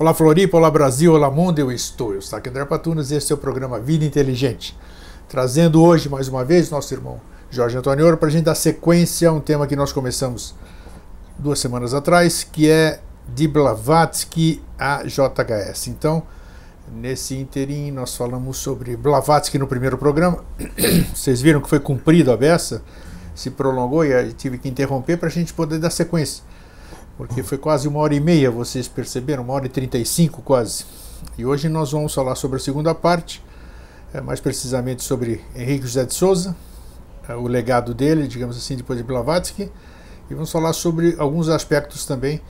Olá Floripa, olá Brasil, olá mundo, eu estou. Eu sou aqui André Patunas e esse é o programa Vida Inteligente. Trazendo hoje, mais uma vez, nosso irmão Jorge Antônio Ouro para a gente dar sequência a um tema que nós começamos duas semanas atrás, que é de Blavatsky a JHS. Então, nesse interim, nós falamos sobre Blavatsky no primeiro programa. Vocês viram que foi cumprido a beça, se prolongou e tive que interromper para a gente poder dar sequência porque foi quase uma hora e meia, vocês perceberam, uma hora e trinta e cinco quase. E hoje nós vamos falar sobre a segunda parte, é, mais precisamente sobre Henrique José de Souza, é, o legado dele, digamos assim, depois de Blavatsky, e vamos falar sobre alguns aspectos também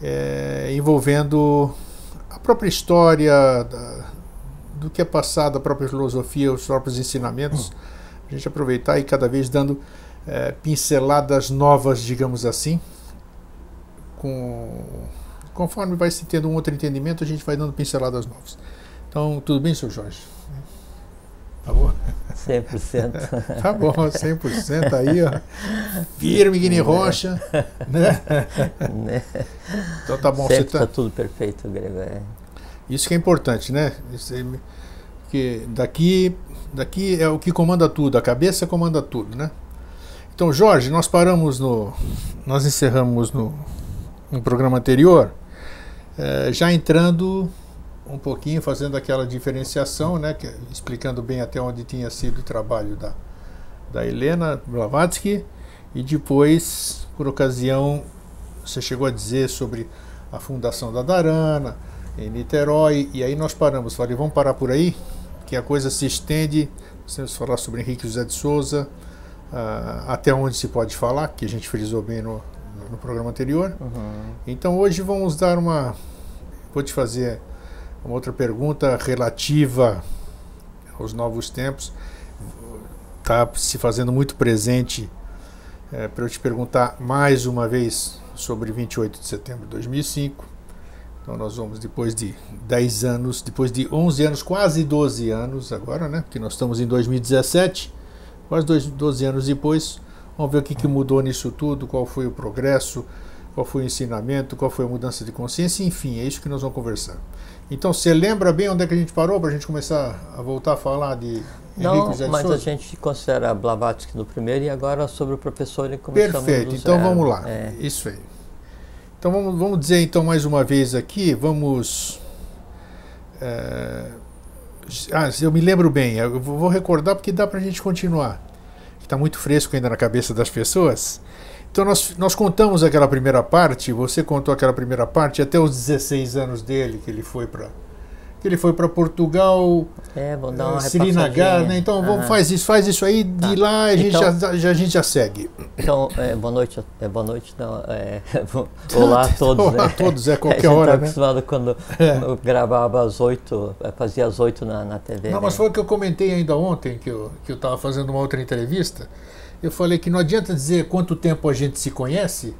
é, envolvendo a própria história, da, do que é passado, a própria filosofia, os próprios ensinamentos, a gente aproveitar e cada vez dando é, pinceladas novas, digamos assim, com conforme vai se tendo um outro entendimento, a gente vai dando pinceladas novas. Então, tudo bem, senhor Jorge? Tá bom? 100%. tá bom, 100% aí, ó. Firme, Guiné Rocha. Né? né? Então tá bom. Sempre você tá... tá tudo perfeito, Grego. É. Isso que é importante, né? que daqui, daqui é o que comanda tudo, a cabeça comanda tudo, né? Então, Jorge, nós paramos no. Nós encerramos no no programa anterior, é, já entrando um pouquinho, fazendo aquela diferenciação, né, que, explicando bem até onde tinha sido o trabalho da, da Helena Blavatsky, e depois, por ocasião, você chegou a dizer sobre a fundação da Darana, em Niterói, e aí nós paramos, falei, vamos parar por aí, que a coisa se estende, vamos falar sobre Henrique José de Souza, uh, até onde se pode falar, que a gente frisou bem no, no programa anterior. Uhum. Então hoje vamos dar uma. Vou te fazer uma outra pergunta relativa aos novos tempos. Está se fazendo muito presente é, para eu te perguntar mais uma vez sobre 28 de setembro de 2005. Então nós vamos depois de 10 anos, depois de 11 anos, quase 12 anos agora, né? Porque nós estamos em 2017, quase 12 anos depois, Vamos ver o que, que mudou nisso tudo, qual foi o progresso, qual foi o ensinamento, qual foi a mudança de consciência, enfim, é isso que nós vamos conversar. Então, você lembra bem onde é que a gente parou para a gente começar a voltar a falar de Não, Henrique mas a gente considera Blavatsky no primeiro e agora sobre o professor e começamos Perfeito, então zero. vamos lá, é. isso aí. Então vamos, vamos dizer então mais uma vez aqui, vamos... É, ah, eu me lembro bem, eu vou recordar porque dá para a gente continuar está muito fresco ainda na cabeça das pessoas. Então nós, nós contamos aquela primeira parte, você contou aquela primeira parte até os 16 anos dele, que ele foi para que ele foi para Portugal, é, vamos dar uma uh, Srinagar, né? Então vamos, faz isso, faz isso aí, tá. de lá a gente, então, já, já, a gente já segue. Então, é, boa noite, é, boa noite, não, é, olá a todos. olá a né? todos, é qualquer hora, tá né? acostumado quando é. gravava às oito, fazia às oito na, na TV. Não, né? mas foi o que eu comentei ainda ontem, eu que eu estava fazendo uma outra entrevista. Eu falei que não adianta dizer quanto tempo a gente se conhece,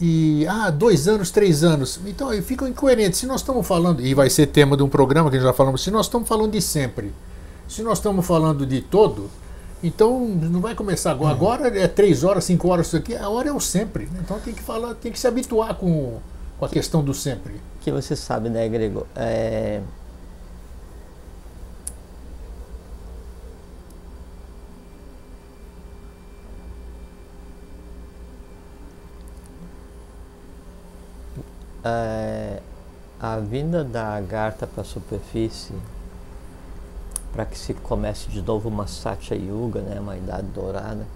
e ah, dois anos, três anos. Então fica incoerente. Se nós estamos falando, e vai ser tema de um programa que já falamos, se nós estamos falando de sempre, se nós estamos falando de todo, então não vai começar agora. Agora é três horas, cinco horas isso aqui, a hora é o sempre. Então tem que falar, tem que se habituar com, com a questão do sempre. Que você sabe, né, Grego? É, é, a vinda da lagarta para a superfície, para que se comece de novo uma Satya Yuga, né, uma idade dourada,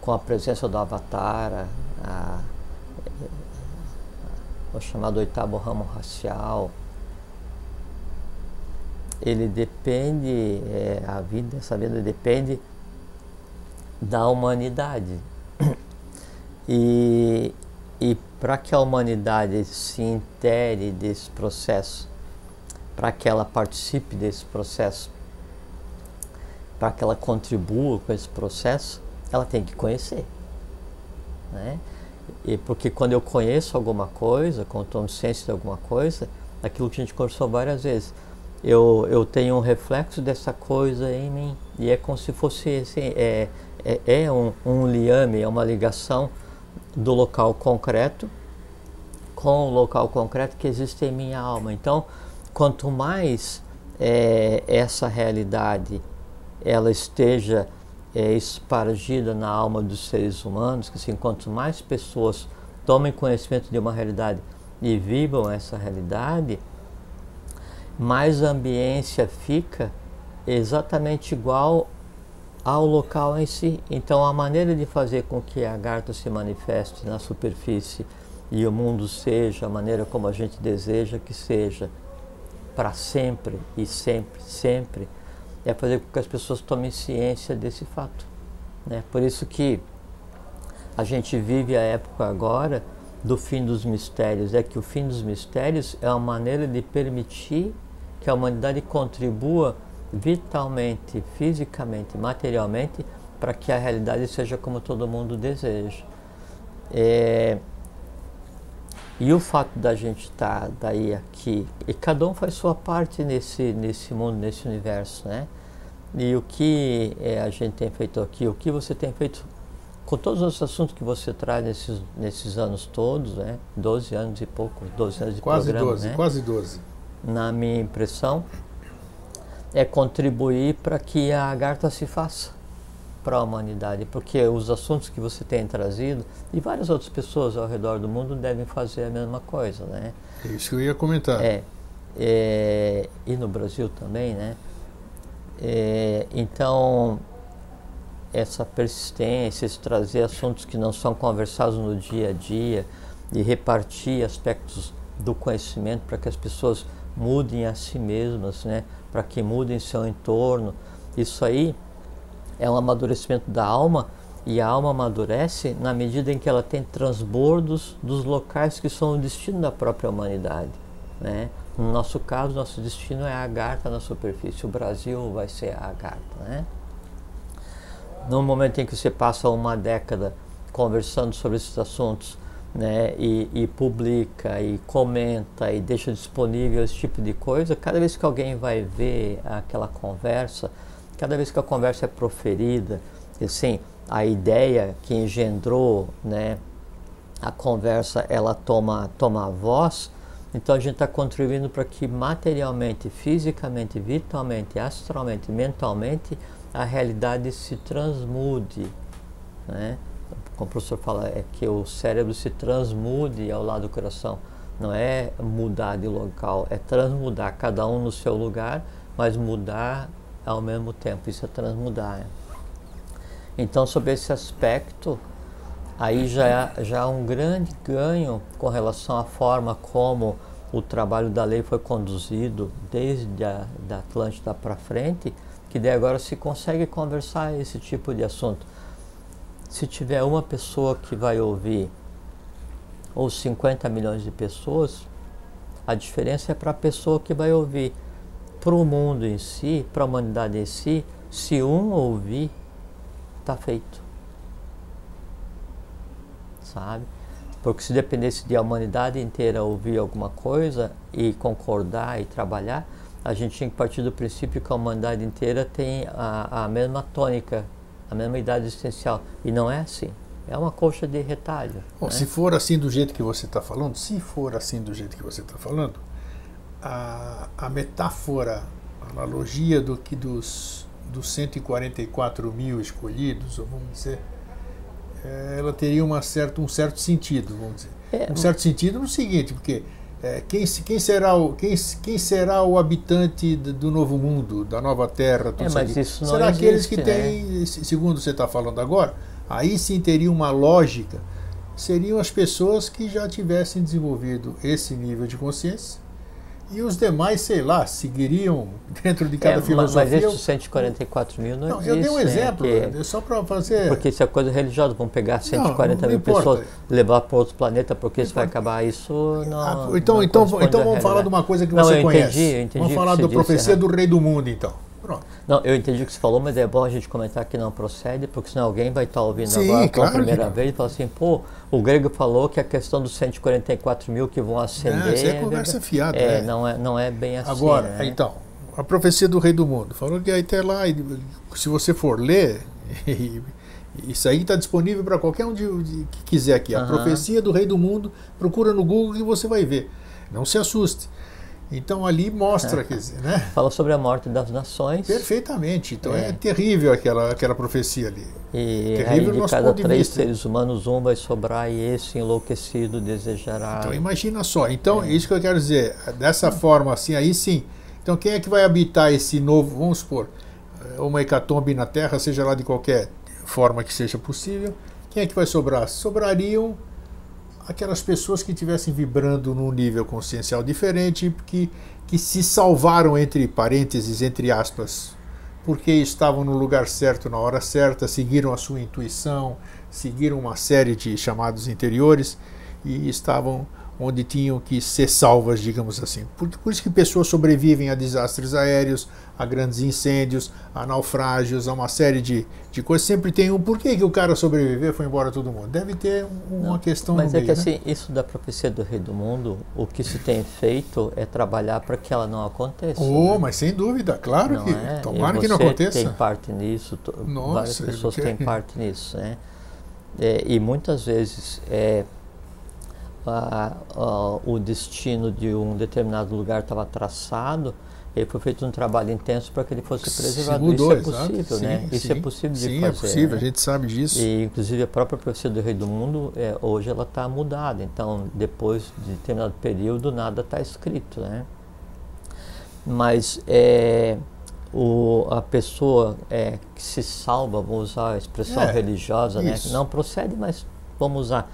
com a presença do Avatar, a, a, o chamado oitavo ramo racial, ele depende, é, a vida, essa vida depende da humanidade. E, e para que a humanidade se intere desse processo, para que ela participe desse processo, para que ela contribua com esse processo, ela tem que conhecer. Né? E porque quando eu conheço alguma coisa, quando tomo ciência de alguma coisa, aquilo que a gente conversou várias vezes, eu, eu tenho um reflexo dessa coisa em mim. E é como se fosse assim, é, é, é um, um liame, é uma ligação do local concreto com o local concreto que existe em minha alma. Então, quanto mais é, essa realidade ela esteja é, espargida na alma dos seres humanos, que assim, quanto mais pessoas tomem conhecimento de uma realidade e vivam essa realidade, mais a ambiência fica exatamente igual ao local em si. Então, a maneira de fazer com que a garta se manifeste na superfície e o mundo seja a maneira como a gente deseja que seja, para sempre e sempre, sempre, é fazer com que as pessoas tomem ciência desse fato. Né? Por isso que a gente vive a época agora do fim dos mistérios, é que o fim dos mistérios é uma maneira de permitir que a humanidade contribua vitalmente, fisicamente, materialmente, para que a realidade seja como todo mundo deseja. É, e o fato da gente estar tá daí aqui, e cada um faz sua parte nesse, nesse mundo, nesse universo, né? E o que é, a gente tem feito aqui, o que você tem feito com todos os assuntos que você traz nesses, nesses anos todos, né? 12 anos e pouco, 12 anos de quase programa, 12, né? Quase 12. Na minha impressão, é contribuir para que a Agartha se faça para a humanidade, porque os assuntos que você tem trazido e várias outras pessoas ao redor do mundo devem fazer a mesma coisa, né? É isso que eu ia comentar. É, é e no Brasil também, né? É, então essa persistência, esse trazer assuntos que não são conversados no dia a dia e repartir aspectos do conhecimento para que as pessoas mudem a si mesmas, né? Para que mudem seu entorno. Isso aí é um amadurecimento da alma e a alma amadurece na medida em que ela tem transbordos dos locais que são o destino da própria humanidade. Né? No nosso caso, nosso destino é a Agartha na superfície. O Brasil vai ser a Agartha. Né? No momento em que você passa uma década conversando sobre esses assuntos né, e, e, publica e comenta e deixa disponível esse tipo de coisa, cada vez que alguém vai ver aquela conversa, cada vez que a conversa é proferida, assim, a ideia que engendrou né, a conversa, ela toma, toma voz, então a gente está contribuindo para que materialmente, fisicamente, virtualmente, astralmente, mentalmente, a realidade se transmude. Né? Como o professor fala, é que o cérebro se transmude ao lado do coração. Não é mudar de local, é transmudar cada um no seu lugar, mas mudar ao mesmo tempo. Isso é transmudar. Né? Então, sobre esse aspecto, aí já, já há um grande ganho com relação à forma como o trabalho da lei foi conduzido desde a da Atlântida para frente, que daí agora se consegue conversar esse tipo de assunto. Se tiver uma pessoa que vai ouvir, ou 50 milhões de pessoas, a diferença é para a pessoa que vai ouvir para o mundo em si, para a humanidade em si, se um ouvir, está feito. Sabe? Porque se dependesse de a humanidade inteira ouvir alguma coisa e concordar e trabalhar, a gente tinha que partir do princípio que a humanidade inteira tem a, a mesma tônica, a mesma idade existencial. E não é assim. É uma colcha de retalho. Bom, né? Se for assim do jeito que você está falando, se for assim do jeito que você está falando, a, a metáfora, a analogia do que dos, dos 144 mil escolhidos, vamos dizer, é, ela teria uma certa, um certo sentido, vamos dizer. É, um certo sentido no seguinte, porque é, quem, quem, será o, quem, quem será o habitante do novo mundo, da nova terra? É, será existe, aqueles que né? têm, segundo você está falando agora, aí sim teria uma lógica, seriam as pessoas que já tivessem desenvolvido esse nível de consciência e os demais, sei lá, seguiriam dentro de cada é, filosofia. Mas esses 144 mil não, não existe, Eu dei um exemplo, né? que, só para fazer. Porque isso é coisa religiosa, vão pegar 140 não, mil pessoas, levar para outro planeta, porque isso vai acabar. Isso não. Ah, então, então, então vamos falar de uma coisa que você eu conhece. Entendi, eu entendi vamos falar da profecia do rei do mundo, então. Pronto. Não, eu entendi o que você falou, mas é bom a gente comentar que não procede, porque senão alguém vai estar ouvindo Sim, agora claro pela primeira vez e falar assim, pô, o grego falou que a questão dos 144 mil que vão ascender. Não, isso é conversa fiada. É, é, Não, é, não é bem assim. Agora, né? então, a profecia do rei do mundo falou que aí até lá, se você for ler e, Isso aí está disponível para qualquer um de, de, que quiser aqui. A profecia do Rei do Mundo, procura no Google que você vai ver. Não se assuste. Então ali mostra, quer dizer, né? Fala sobre a morte das nações. Perfeitamente. Então é, É. terrível aquela, aquela profecia ali. E Terrível aí de cada três vista. seres humanos, um vai sobrar e esse enlouquecido desejará. Então imagina só. Então, É. isso que eu quero dizer, dessa forma assim, aí sim. Então quem é que vai habitar esse novo, vamos supor, uma hecatombe na Terra, seja lá de qualquer forma que seja possível, quem é que vai sobrar? Sobrariam aquelas pessoas que estivessem vibrando num nível consciencial diferente, que, que se salvaram, entre parênteses, entre aspas, porque estavam no lugar certo na hora certa, seguiram a sua intuição, seguiram uma série de chamados interiores e estavam onde tinham que ser salvas, digamos assim. Por, por isso que pessoas sobrevivem a desastres aéreos, a grandes incêndios, a naufrágios, a uma série de, de coisas. Sempre tem um porquê que o cara sobreviveu foi embora todo mundo. Deve ter um- uma Não, questão Mas é que meio, né? assim, isso da profecia do rei do mundo, o que se tem feito é trabalhar para que ela não aconteça. Oh, né? mas sem dúvida, claro Não que. é? Tomara que não aconteça. tem parte nisso, Nossa, várias pessoas têm parte nisso, né? É, e muitas vezes é, a- a- o destino de um determinado lugar estava traçado, e foi feito um trabalho intenso para que ele fosse Se preservado. mudou, Isso é exato. possível, Sim, né? Isso é sim. possível de Sim, fazer. é possível, né? a gente sabe disso. E inclusive a própria profecia do Rei do Mundo, é, hoje ela está mudada. Então, depois de determinado período, nada está escrito, né? Mas é, o, a pessoa é, que se salva, vamos usar a expressão É, religiosa, né? Não procede, mas vamos usar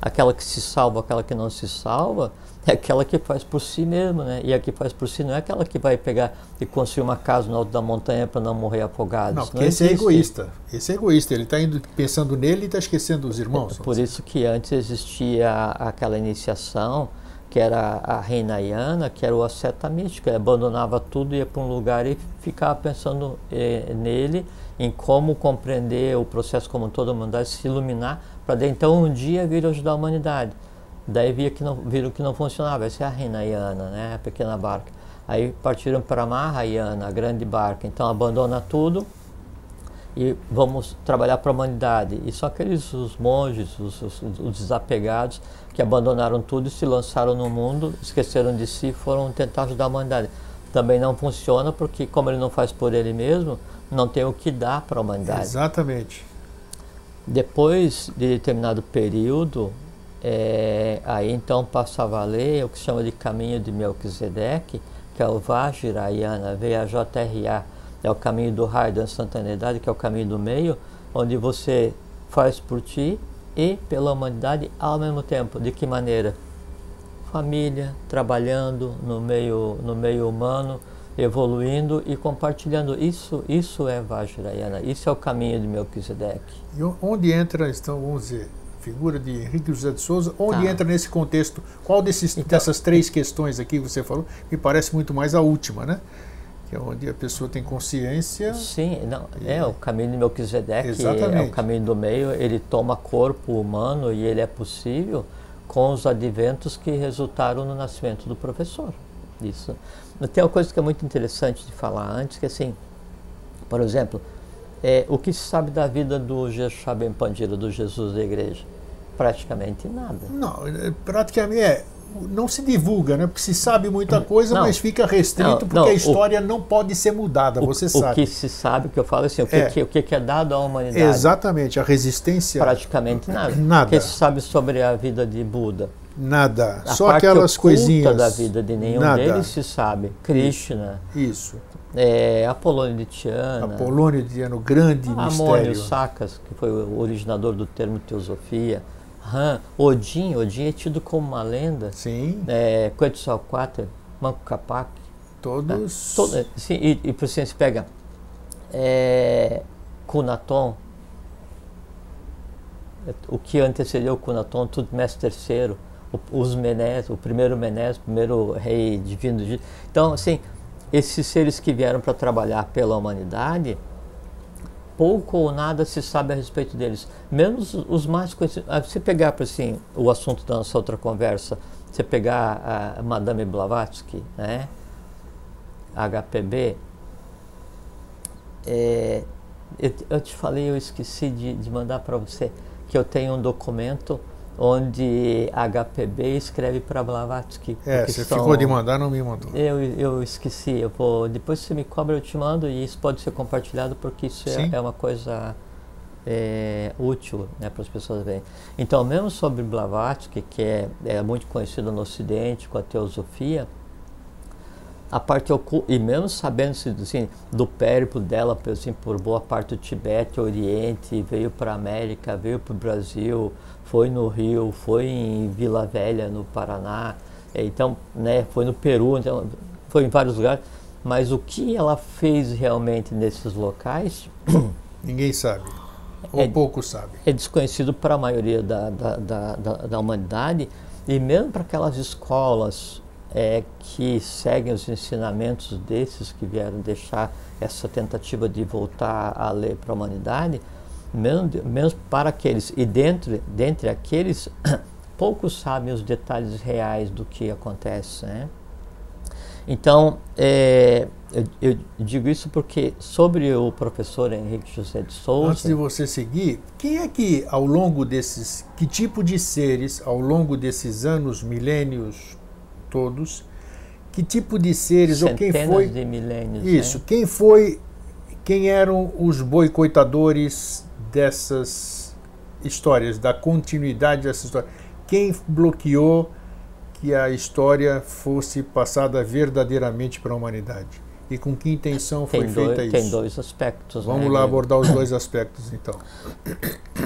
aquela que se salva, aquela que não se salva, é aquela que faz por si mesma, né? E a que faz por si não é aquela que vai pegar e construir uma casa no alto da montanha para não morrer afogado. Não, porque esse é egoísta. Esse é egoísta. Ele está pensando nele e está esquecendo os irmãos. É Por isso que antes existia aquela iniciação que era a reina Iana, que era o asceta místico, ele abandonava tudo, ia para um lugar e ficava pensando eh, nele, em como compreender o processo como toda a humanidade, se iluminar, para então um dia vir ajudar a humanidade. Daí via que não, viram que não funcionava, essa é a reina Iana, né, a pequena barca. Aí partiram para Mahayana, a grande barca, então abandona tudo, e vamos trabalhar para a humanidade. E só aqueles os monges, os, os- os desapegados, que abandonaram tudo e se lançaram no mundo, esqueceram de si, foram tentar ajudar a humanidade. Também não funciona porque, como ele não faz por ele mesmo, não tem o que dar para a humanidade. Exatamente. Depois de determinado período, é, aí então passa a valer o que chama de caminho de Melquisedeque, que é o Vajrayana, V-A-J-R-A, é o caminho do raio da instantaneidade, que é o caminho do meio, onde você faz por ti e pela humanidade ao mesmo tempo. De que maneira? Família, trabalhando no meio, no meio humano, evoluindo e compartilhando. Isso, isso é Vajrayana, isso é o caminho de Melquisedeque. E onde entra, então, vamos dizer, figura de Henrique José de Souza, onde Tá. entra nesse contexto? Qual desses, Então- dessas três questões aqui que você falou? Me parece muito mais a última, né? Que é onde a pessoa tem consciência. Sim, não, é o caminho de Melquisedeque, é Exatamente. o caminho do meio, ele toma corpo humano e ele é possível com os adventos que resultaram no nascimento do professor. Isso. Tem uma coisa que é muito interessante de falar antes, que assim, por exemplo, é, o que se sabe da vida do Jeshua Ben Pandira, do Jesus da igreja? Praticamente nada. Não, é, praticamente é. Não se divulga, né? Porque se sabe muita coisa, Não. mas fica restrito Não, porque não, a o- história não pode ser mudada, O, você o sabe. que se sabe, o que eu falo assim, o que, É. que- o que é dado à humanidade? Exatamente, a resistência. Praticamente nada. Nada. O que se sabe sobre a vida de Buda? Nada. A Só aquelas coisinhas. da vida de nenhum Nada. deles se sabe. Krishna, Isso. é, Apolônio de Tiana, Apolônio de Ano, grande Amônio mistério. Sakas, que foi o originador do termo teosofia, Ram, Odin, Odin é tido como uma lenda, Sim, é, Quetzalcoatl, Manco Capac, todos. todo, sim, e, e por assim se pega é, Cunaton, é, o que antecedeu o Cunaton, Tutmés III, o- os Menés, o primeiro Menés, o primeiro rei divino Egito. Então, assim, esses seres que vieram para trabalhar pela humanidade, pouco ou nada se sabe a respeito deles. Menos os mais conhecidos. Ah, Se pegar, por assim, o assunto da nossa outra conversa, você pegar a Madame Blavatsky, né? HPB, é, eu, eu te falei, eu esqueci de, de mandar para você que eu tenho um documento onde HPB escreve para Blavatsky. É, você são... ficou de mandar, não me mandou. Eu, eu esqueci, eu vou, depois você me cobra, eu te mando e isso pode ser compartilhado porque isso é, é, uma coisa é, útil né, para as pessoas verem. Então, mesmo sobre Blavatsky, que é, é muito conhecido no Ocidente com a teosofia, a parte oculta, e mesmo sabendo assim, do périplo dela assim, por boa parte do Tibete, Oriente, veio para a América, veio para o Brasil, foi no Rio, foi em Vila Velha, no Paraná, é, então, né, foi no Peru, então, foi em vários lugares, mas o que ela fez realmente nesses locais... Ninguém sabe, ou é, pouco sabe. É desconhecido para a maioria da, da, da, da, da humanidade, e mesmo para aquelas escolas é, que seguem os ensinamentos desses que vieram deixar essa tentativa de voltar a ler para a humanidade, mesmo para aqueles, e dentro, dentre aqueles, poucos sabem os detalhes reais do que acontece. Né? Então, é, eu, eu, digo isso porque sobre o professor Henrique José de Souza. Antes de você seguir, quem é que ao longo desses, que tipo de seres ao longo desses anos, milênios, todos, que tipo de seres Centenas ou quem foi de milênios, isso né? quem foi quem eram os boicotadores dessas histórias da continuidade dessa história? Quem bloqueou que a história fosse passada verdadeiramente para a humanidade e com que intenção foi tem feita dois, isso? Tem dois aspectos. Vamos né, lá abordar os dois aspectos então.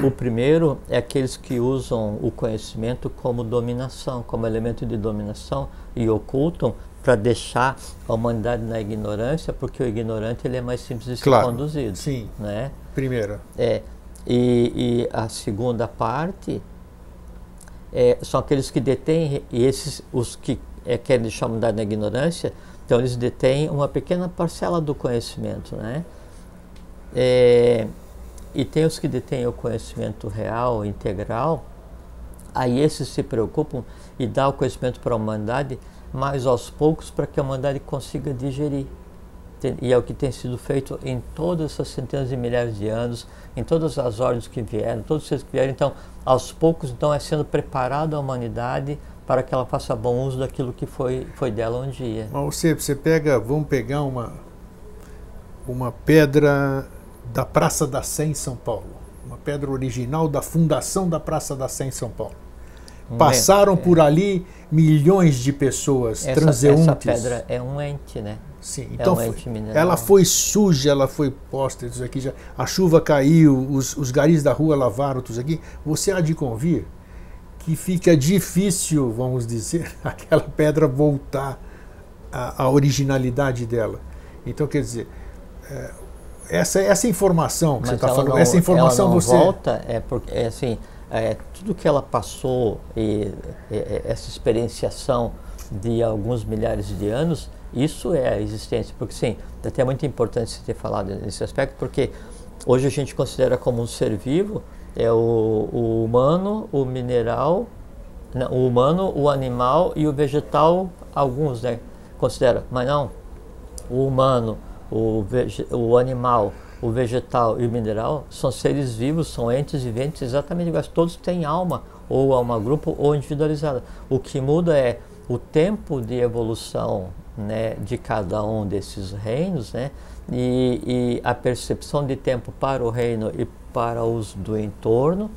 O primeiro é aqueles que usam o conhecimento como dominação, como elemento de dominação e ocultam para deixar a humanidade na ignorância, porque o ignorante ele é mais simples de ser claro, conduzido. Sim. Né? Primeira. É. E, e a segunda parte é, são aqueles que detêm, e esses, os que é, querem deixar a humanidade na ignorância, então eles detêm uma pequena parcela do conhecimento, né? É, e tem os que detêm o conhecimento real, integral, aí esses se preocupam e dão o conhecimento para a humanidade, mas aos poucos para que a humanidade consiga digerir. E é o que tem sido feito em todas essas centenas de milhares de anos, em todas as ordens que vieram, todos os seres que vieram. Então, aos poucos, então, é sendo preparada a humanidade para que ela faça bom uso daquilo que foi, foi dela um dia. Mas você, você pega, vamos pegar uma, uma pedra da Praça da Sé em São Paulo, uma pedra original da fundação da Praça da Sé em São Paulo. Passaram é. por ali milhões de pessoas, essa, transeuntes. Essa pedra é um ente, né? Sim, é então é um foi, ela foi suja, ela foi posta, isso aqui já, a chuva caiu, os, os garis da rua lavaram tudo isso aqui. Você há de convir que fica difícil, vamos dizer, aquela pedra voltar à, à originalidade dela. Então, quer dizer, é, essa, essa informação que Mas você está falando, não, essa informação ela não você. volta, é porque, é assim, é, tudo que ela passou, e, e, essa experienciação de alguns milhares de anos, isso é a existência. Porque, sim, até é muito importante você ter falado nesse aspecto, porque hoje a gente considera como um ser vivo é o, o humano, o mineral, não, o humano, o animal e o vegetal, alguns, né? Considera, mas não. O humano, o, o animal, o vegetal e o mineral são seres vivos, são entes viventes exatamente iguais. Todos têm alma, ou alma grupo, ou individualizada. O que muda é o tempo de evolução né, de cada um desses reinos, né, e, e a percepção de tempo para o reino e para os do entorno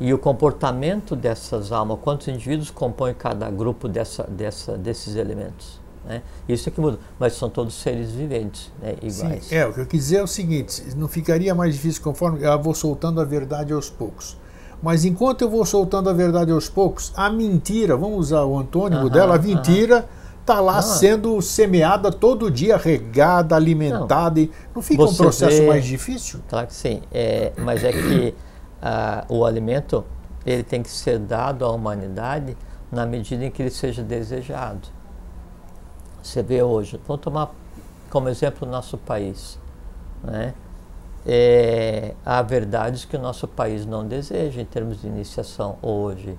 e o comportamento dessas almas, quantos indivíduos compõem cada grupo dessa, dessa, desses elementos. Né? Isso é que muda, mas são todos seres viventes, né, iguais. Sim, é, o que eu quis dizer é o seguinte: não ficaria mais difícil conforme eu vou soltando a verdade aos poucos. Mas enquanto eu vou soltando a verdade aos poucos, a mentira, vamos usar o antônimo uh -huh, dela, a mentira. Uh -huh está lá ah. sendo semeada todo dia, regada, alimentada. Não, e não fica um processo vê, mais difícil? Claro que sim. É, mas é que ah, o alimento ele tem que ser dado à humanidade na medida em que ele seja desejado. Você vê hoje, vamos tomar como exemplo o nosso país. Né? É, há verdades que o nosso país não deseja em termos de iniciação hoje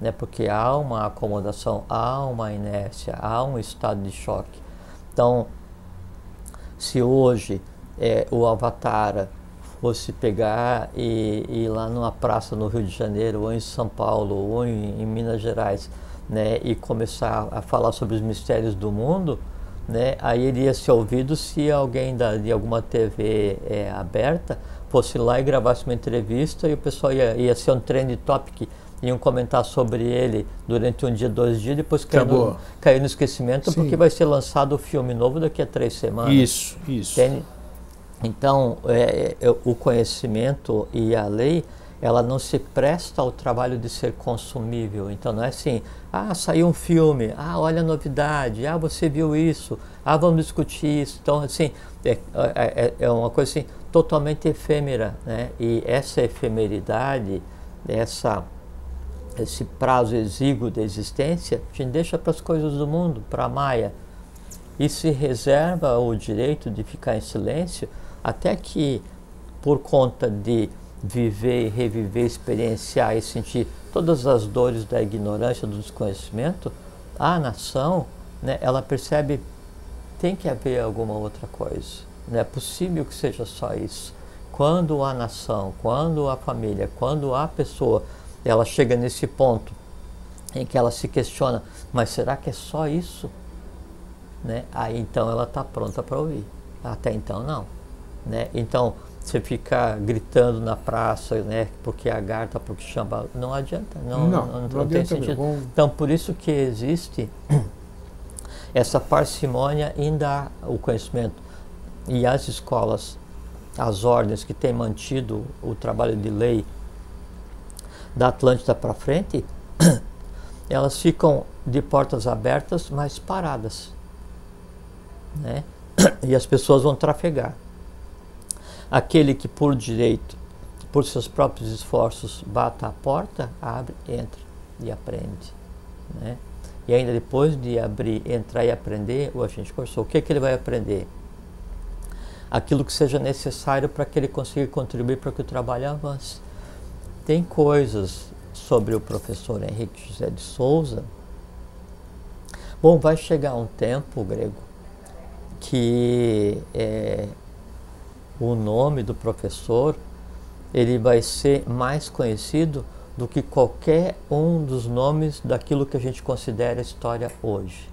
né? porque há uma acomodação, há uma inércia, há um estado de choque. Então, se hoje é, o Avatar fosse pegar e, ir lá numa praça no Rio de Janeiro, ou em São Paulo, ou em, em Minas Gerais, né, e começar a falar sobre os mistérios do mundo, né, aí ele ia ser ouvido se alguém da, de alguma TV é, aberta fosse lá e gravasse uma entrevista e o pessoal ia, ia ser um trend topic, iam comentar sobre ele durante um dia, dois dias, depois caiu, no, caiu no esquecimento Sim. porque vai ser lançado o filme novo daqui a três semanas. Isso, isso. Então, é, é, o conhecimento e a lei, ela não se presta ao trabalho de ser consumível. Então, não é assim, ah, saiu um filme, ah, olha a novidade, ah, você viu isso, ah, vamos discutir isso. Então, assim, é, é, é uma coisa assim, totalmente efêmera, né? E essa efemeridade, essa, esse prazo exíguo da existência, a gente deixa para as coisas do mundo, para a Maia, e se reserva o direito de ficar em silêncio até que, por conta de viver, reviver, experienciar e sentir todas as dores da ignorância, do desconhecimento, a nação, né, ela percebe tem que haver alguma outra coisa. Não é possível que seja só isso. Quando a nação, quando a família, quando a pessoa, ela chega nesse ponto em que ela se questiona, mas será que é só isso? Né? Aí então ela está pronta para ouvir. Até então não. Né? Então, você ficar gritando na praça, né, porque a garta, porque chama, não adianta, não, não, não, não, tem sentido. Mesmo. Então, por isso que existe essa parcimônia em dar o conhecimento. E as escolas, as ordens que têm mantido o trabalho de lei da Atlântida para frente, elas ficam de portas abertas, mas paradas. Né? E as pessoas vão trafegar. Aquele que por direito, por seus próprios esforços, bata a porta, abre, entra e aprende. Né? E ainda depois de abrir, entrar e aprender, o agente conversou. O que, é que ele vai aprender? Aquilo que seja necessário para que ele consiga contribuir para que o trabalho avance. Tem coisas sobre o professor Henrique José de Souza. Bom, vai chegar um tempo, grego, que é, o nome do professor, ele vai ser mais conhecido do que qualquer um dos nomes daquilo que a gente considera história hoje.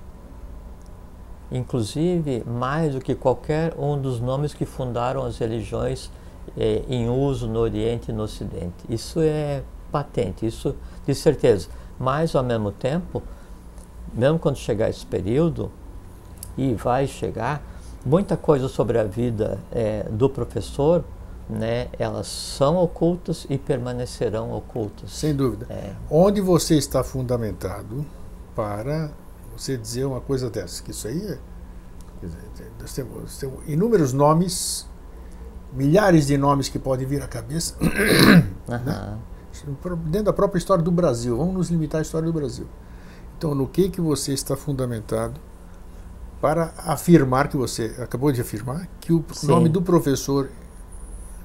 Inclusive, mais do que qualquer um dos nomes que fundaram as religiões eh, em uso no Oriente e no Ocidente. Isso é patente, isso de certeza. Mas, ao mesmo tempo, mesmo quando chegar esse período, e vai chegar, muita coisa sobre a vida é, do professor, né, elas são ocultas e permanecerão ocultas. Sem dúvida. É. Onde você está fundamentado para você dizer uma coisa dessa? Que isso aí é. Dizer, nós temos, temos, inúmeros nomes, milhares de nomes que podem vir à cabeça. né? Dentro da própria história do Brasil. Vamos nos limitar à história do Brasil. Então, no que, que você está fundamentado para afirmar que você acabou de afirmar que o Sim. nome do professor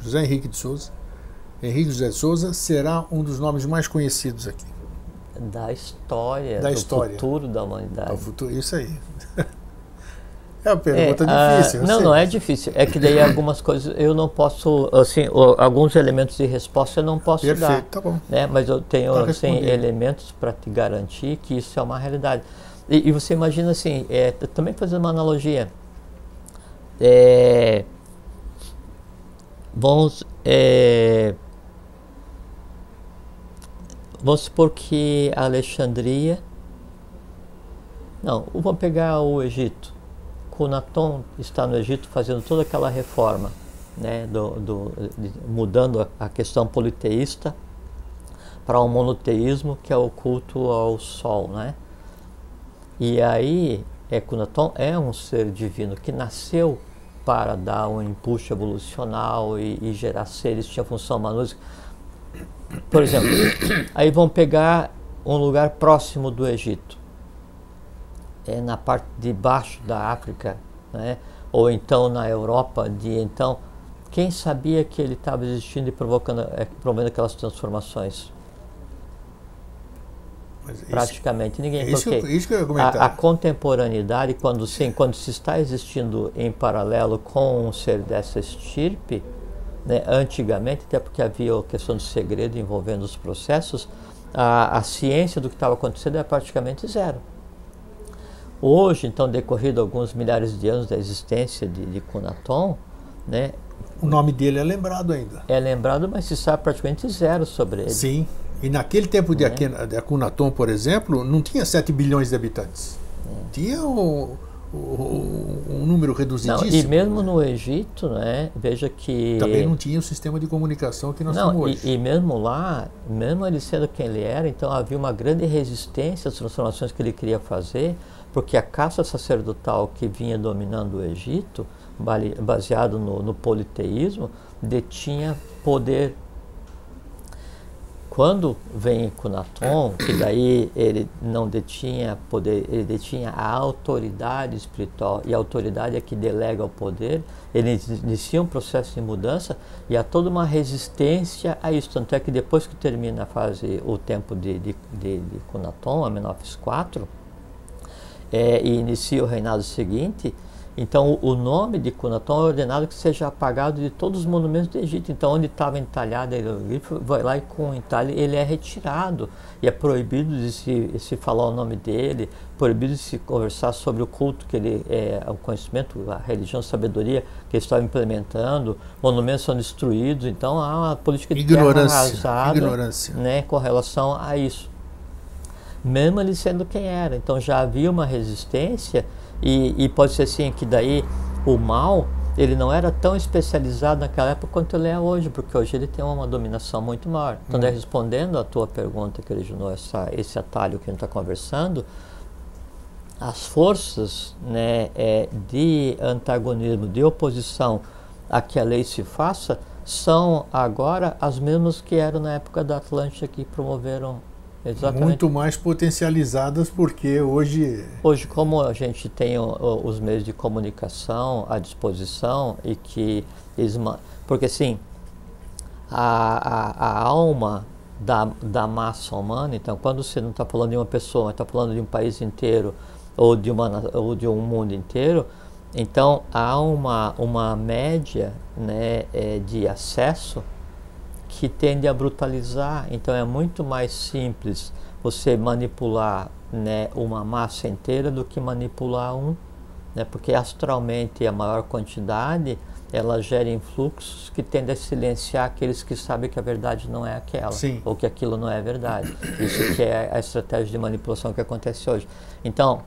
José Henrique de Souza, Henrique José de Souza, será um dos nomes mais conhecidos aqui. Da história, da do história. futuro da humanidade. Futuro, isso aí. É uma pergunta é, difícil. não, sei. não é difícil. É que daí algumas coisas eu não posso, assim, alguns elementos de resposta eu não posso Perfeito, dar. tá bom. Né? Mas eu tenho assim, elementos para te garantir que isso é uma realidade. E, e você imagina assim, é, também fazendo uma analogia, é, vamos, é, vamos supor que a Alexandria, não, vamos pegar o Egito. Cunaton está no Egito fazendo toda aquela reforma, né, do, do de, mudando a questão politeísta para o um monoteísmo que é o culto ao sol, né? E aí, Ekunaton é um ser divino que nasceu para dar um impulso evolucional e, e gerar seres que tinham função manúsica. Por exemplo, aí vão pegar um lugar próximo do Egito, é na parte de baixo da África, né? ou então na Europa de então. Quem sabia que ele estava existindo e provocando, é, promovendo aquelas transformações? praticamente ninguém. Isso, porque isso que eu ia comentar. A, a contemporaneidade, quando, sim, quando se está existindo em paralelo com um ser dessa estirpe, né, antigamente, até porque havia a questão do segredo envolvendo os processos, a, a ciência do que estava acontecendo é praticamente zero. Hoje, então, decorrido alguns milhares de anos da existência de, de Kunaton, né, o nome dele é lembrado ainda. É lembrado, mas se sabe praticamente zero sobre ele. Sim. E naquele tempo de, é. de Akhenaton, por exemplo, não tinha 7 bilhões de habitantes. É. Tinha um, um, um número reduzidíssimo. Não, e mesmo no Egito, né, veja que... Também não tinha o sistema de comunicação que nós não, temos hoje. E, e mesmo lá, mesmo ele sendo quem ele era, então havia uma grande resistência às transformações que ele queria fazer, porque a caça sacerdotal que vinha dominando o Egito baseado no, no politeísmo, detinha poder. Quando vem Kunaton, que daí ele não detinha poder, ele detinha a autoridade espiritual, e a autoridade é que delega o poder, ele inicia um processo de mudança e há toda uma resistência a isso. Tanto é que depois que termina a fase, o tempo de, de, de, de Amenófis IV, é, e inicia o reinado seguinte, então, o nome de Cunaton é ordenado que seja apagado de todos os monumentos do Egito. Então, onde estava entalhado ele vai lá e com o entalhe ele é retirado. E é proibido de se, se falar o nome dele, proibido de se conversar sobre o culto que ele, é, o conhecimento, a religião, a sabedoria que ele estava implementando. Monumentos são destruídos. Então, há uma política de ignorância, arrasada ignorância. Né, com relação a isso. Mesmo ele sendo quem era. Então, já havia uma resistência e, e pode ser assim que daí o mal ele não era tão especializado naquela época quanto ele é hoje, porque hoje ele tem uma dominação muito maior. Então, hum. respondendo à tua pergunta que originou essa, esse atalho que a gente está conversando, as forças né, é, de antagonismo, de oposição a que a lei se faça, são agora as mesmas que eram na época da Atlântida que promoveram Exatamente. muito mais potencializadas porque hoje hoje como a gente tem os meios de comunicação à disposição e que porque assim a, a, a alma da, da massa humana então quando você não está falando de uma pessoa está falando de um país inteiro ou de uma ou de um mundo inteiro então há uma uma média né é, de acesso que tende a brutalizar. Então é muito mais simples você manipular né, uma massa inteira do que manipular um, né, porque astralmente a maior quantidade ela gera influxos que tendem a silenciar aqueles que sabem que a verdade não é aquela, Sim. ou que aquilo não é verdade. Isso que é a estratégia de manipulação que acontece hoje. Então,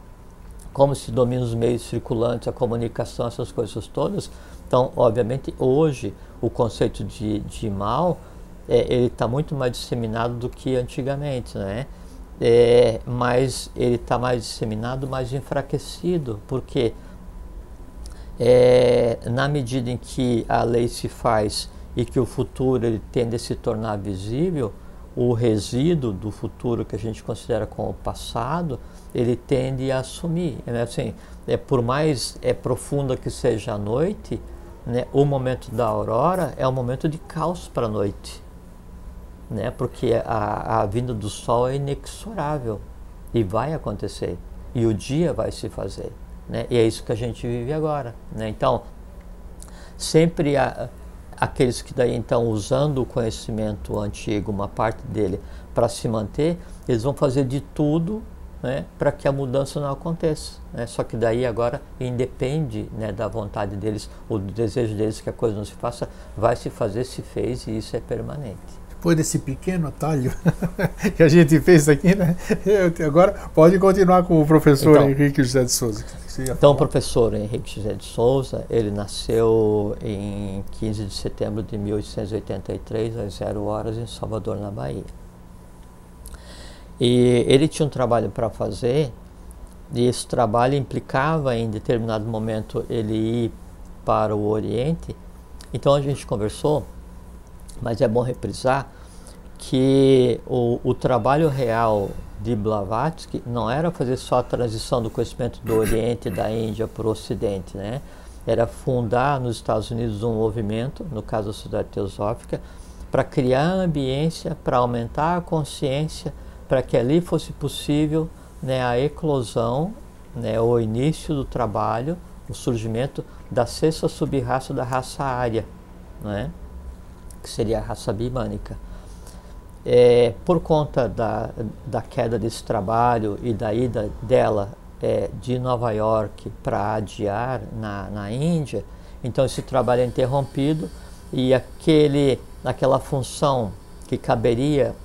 como se domina os meios circulantes, a comunicação, essas coisas todas, então, obviamente, hoje o conceito de, de mal é, ele está muito mais disseminado do que antigamente, né? É, mas ele está mais disseminado, mais enfraquecido, porque é, na medida em que a lei se faz e que o futuro ele tende a se tornar visível, o resíduo do futuro que a gente considera como passado, ele tende a assumir. Né? Assim, é, por mais é, profunda que seja a noite, né, o momento da aurora é um momento de caos para a noite né? porque a, a vinda do sol é inexorável e vai acontecer e o dia vai se fazer, né? E é isso que a gente vive agora, né? Então, sempre há, aqueles que daí então usando o conhecimento antigo, uma parte dele para se manter, eles vão fazer de tudo né, para que a mudança não aconteça. Né? Só que daí agora independe né, da vontade deles ou do desejo deles que a coisa não se faça, vai se fazer, se fez e isso é permanente depois desse pequeno atalho que a gente fez aqui, né? Eu, agora pode continuar com o professor então, Henrique José de Souza. Então, o professor Henrique José de Souza, ele nasceu em 15 de setembro de 1883, às 0 horas, em Salvador, na Bahia. E ele tinha um trabalho para fazer, e esse trabalho implicava em determinado momento ele ir para o Oriente. Então a gente conversou mas é bom reprisar que o, o trabalho real de Blavatsky não era fazer só a transição do conhecimento do Oriente da Índia para o Ocidente, né? Era fundar nos Estados Unidos um movimento, no caso da Sociedade Teosófica, para criar ambiência, para aumentar a consciência para que ali fosse possível né, a eclosão, né, o início do trabalho, o surgimento da sexta subraça da raça ária, né, que seria a raça bimânica. É, por conta da, da queda desse trabalho e da ida dela é, de Nova York para adiar na, na Índia, então esse trabalho é interrompido e aquele, aquela função que caberia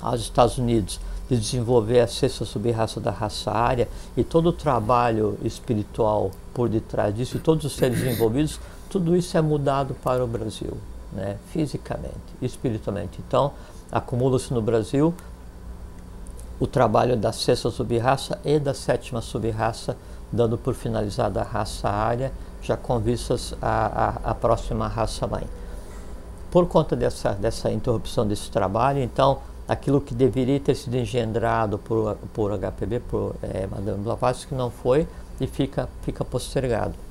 aos Estados Unidos de desenvolver a sexta subraça da raça área e todo o trabalho espiritual por detrás disso e todos os seres envolvidos, tudo isso é mudado para o Brasil, né? fisicamente, espiritualmente. Então, acumula-se no Brasil o trabalho da sexta subraça e da sétima subraça, dando por finalizada a raça área, já com vistas à, próxima raça mãe. Por conta dessa, dessa interrupção desse trabalho, então, aquilo que deveria ter sido engendrado por, por HPB, por é, Madame Blavatsky, não foi e fica, fica postergado.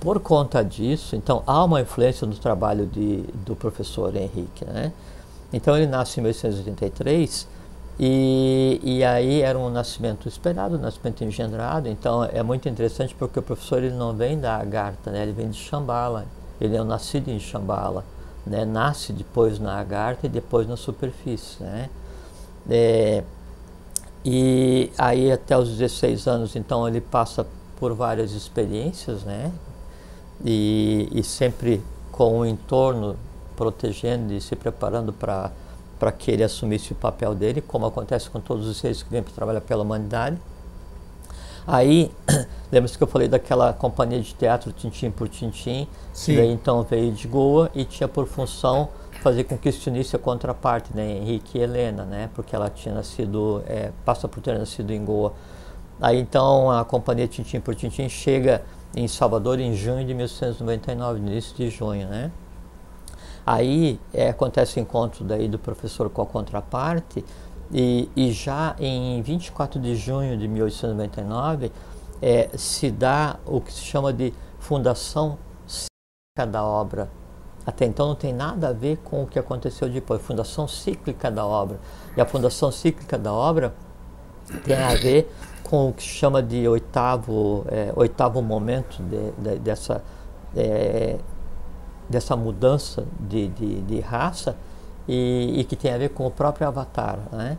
Por conta disso, então, há uma influência no trabalho de, do professor Henrique. Né? Então, ele nasce em 1883 e, e aí era um nascimento esperado, um nascimento engendrado. Então, é muito interessante porque o professor ele não vem da Agartha, né? ele vem de Shambhala. Ele é um nascido em Shambhala né, nasce depois na agartha e depois na superfície. Né? É, e aí até os 16 anos, então ele passa por várias experiências, né? E, e sempre com o entorno protegendo e se preparando para para que ele assumisse o papel dele, como acontece com todos os seres que vêm para trabalhar pela humanidade. Aí, lembra-se que eu falei daquela companhia de teatro Tintim por Tintim, Sim. que daí então veio de Goa e tinha por função fazer com que se unisse a contraparte, né, Henrique e Helena, né, porque ela tinha nascido, é, passa por ter nascido em Goa. Aí então a companhia Tintim por Tintim chega em Salvador em junho de 1899, no início de junho, né. Aí é, acontece o encontro daí do professor com a contraparte e, e já em 24 de junho de 1899 é, se dá o que se chama de fundação cíclica da obra. Até então não tem nada a ver com o que aconteceu depois, fundação cíclica da obra. E a fundação cíclica da obra tem a ver com o que se chama de oitavo, é, oitavo momento de, de, dessa, é, dessa mudança de, de, de raça, e, e, que tem a ver com o próprio Avatar. Né?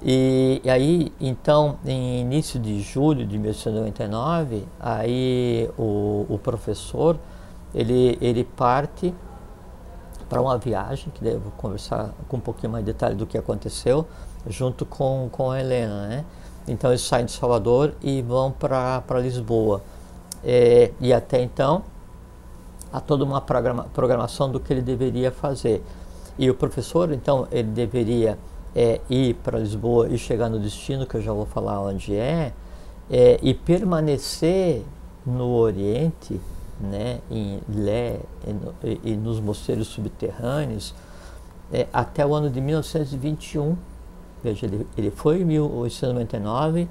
E, e, aí, então, em início de julho de 1999, aí o, o professor ele, ele parte para uma viagem, que devo conversar com um pouquinho mais de detalhe do que aconteceu, junto com, com a Helena. Né? Então, eles saem de Salvador e vão para Lisboa. É, e até então, há toda uma programa, programação do que ele deveria fazer. E o professor, então, ele deveria é, ir para Lisboa e chegar no destino, que eu já vou falar onde é, é e permanecer no Oriente, né, em Lé e, no, e, e nos mosteiros subterrâneos, é, até o ano de 1921. Veja, ele, ele foi em 1899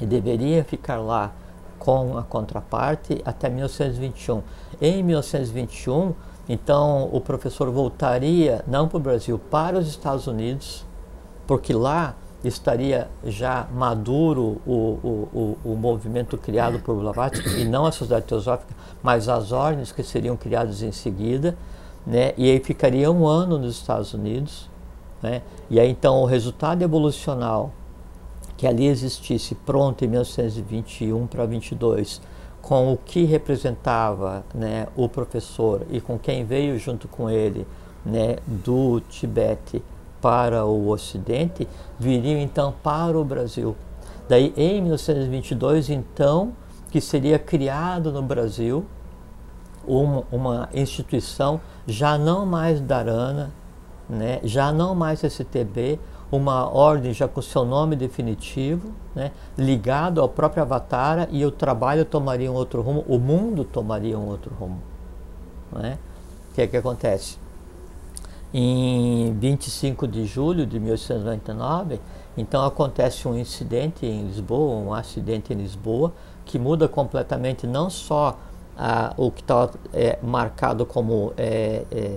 e deveria ficar lá com a contraparte até 1921. Em 1921, então, o professor voltaria não para o Brasil, para os Estados Unidos, porque lá estaria já maduro o, o, o, o movimento criado por Blavatsky, e não a Sociedade Teosófica, mas as ordens que seriam criadas em seguida, né? e aí ficaria um ano nos Estados Unidos, né? e aí então o resultado evolucional que ali existisse pronto em 1921 para 22, com o que representava né, o professor e com quem veio junto com ele né, do Tibete para o Ocidente, viriam então para o Brasil. Daí, em 1922, então, que seria criado no Brasil uma, uma instituição já não mais Dharana, né, já não mais STB, uma ordem já com seu nome definitivo, né, ligado ao próprio Avatara e o trabalho tomaria um outro rumo, o mundo tomaria um outro rumo. Né? O que é que acontece? Em 25 de julho de 1899, então acontece um incidente em Lisboa, um acidente em Lisboa, que muda completamente não só o que está é, marcado como é, é,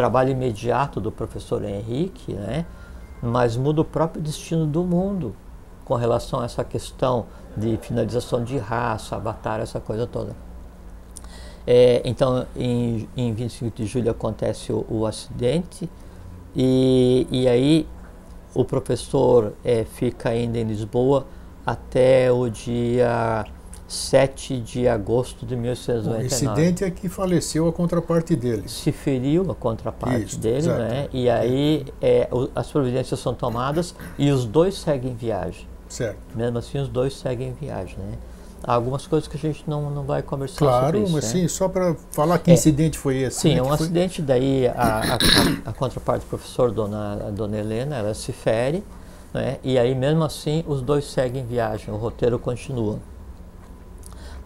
trabalho imediato do professor Henrique, né? mas muda o próprio destino do mundo com relação a essa questão de finalização de raça, avatar, essa coisa toda. É, então, em, em 25 de julho acontece o, o acidente e, e aí o professor é, fica ainda em Lisboa até o dia 7 de agosto de 1899. O incidente é que faleceu a contraparte dele. Se feriu a contraparte Isso, dele, exato. né? E aí é, as providências são tomadas e os dois seguem viagem. Certo. Mesmo assim, os dois seguem viagem, né? Há algumas coisas que a gente não, não vai conversar claro, sobre isso. Claro, mas né? sim, só para falar que é, incidente foi esse. Sim, né? é um foi... acidente, daí a, a, a, contraparte do professor, dona, a dona Helena, ela se fere, né? e aí mesmo assim os dois seguem viagem, o roteiro continua.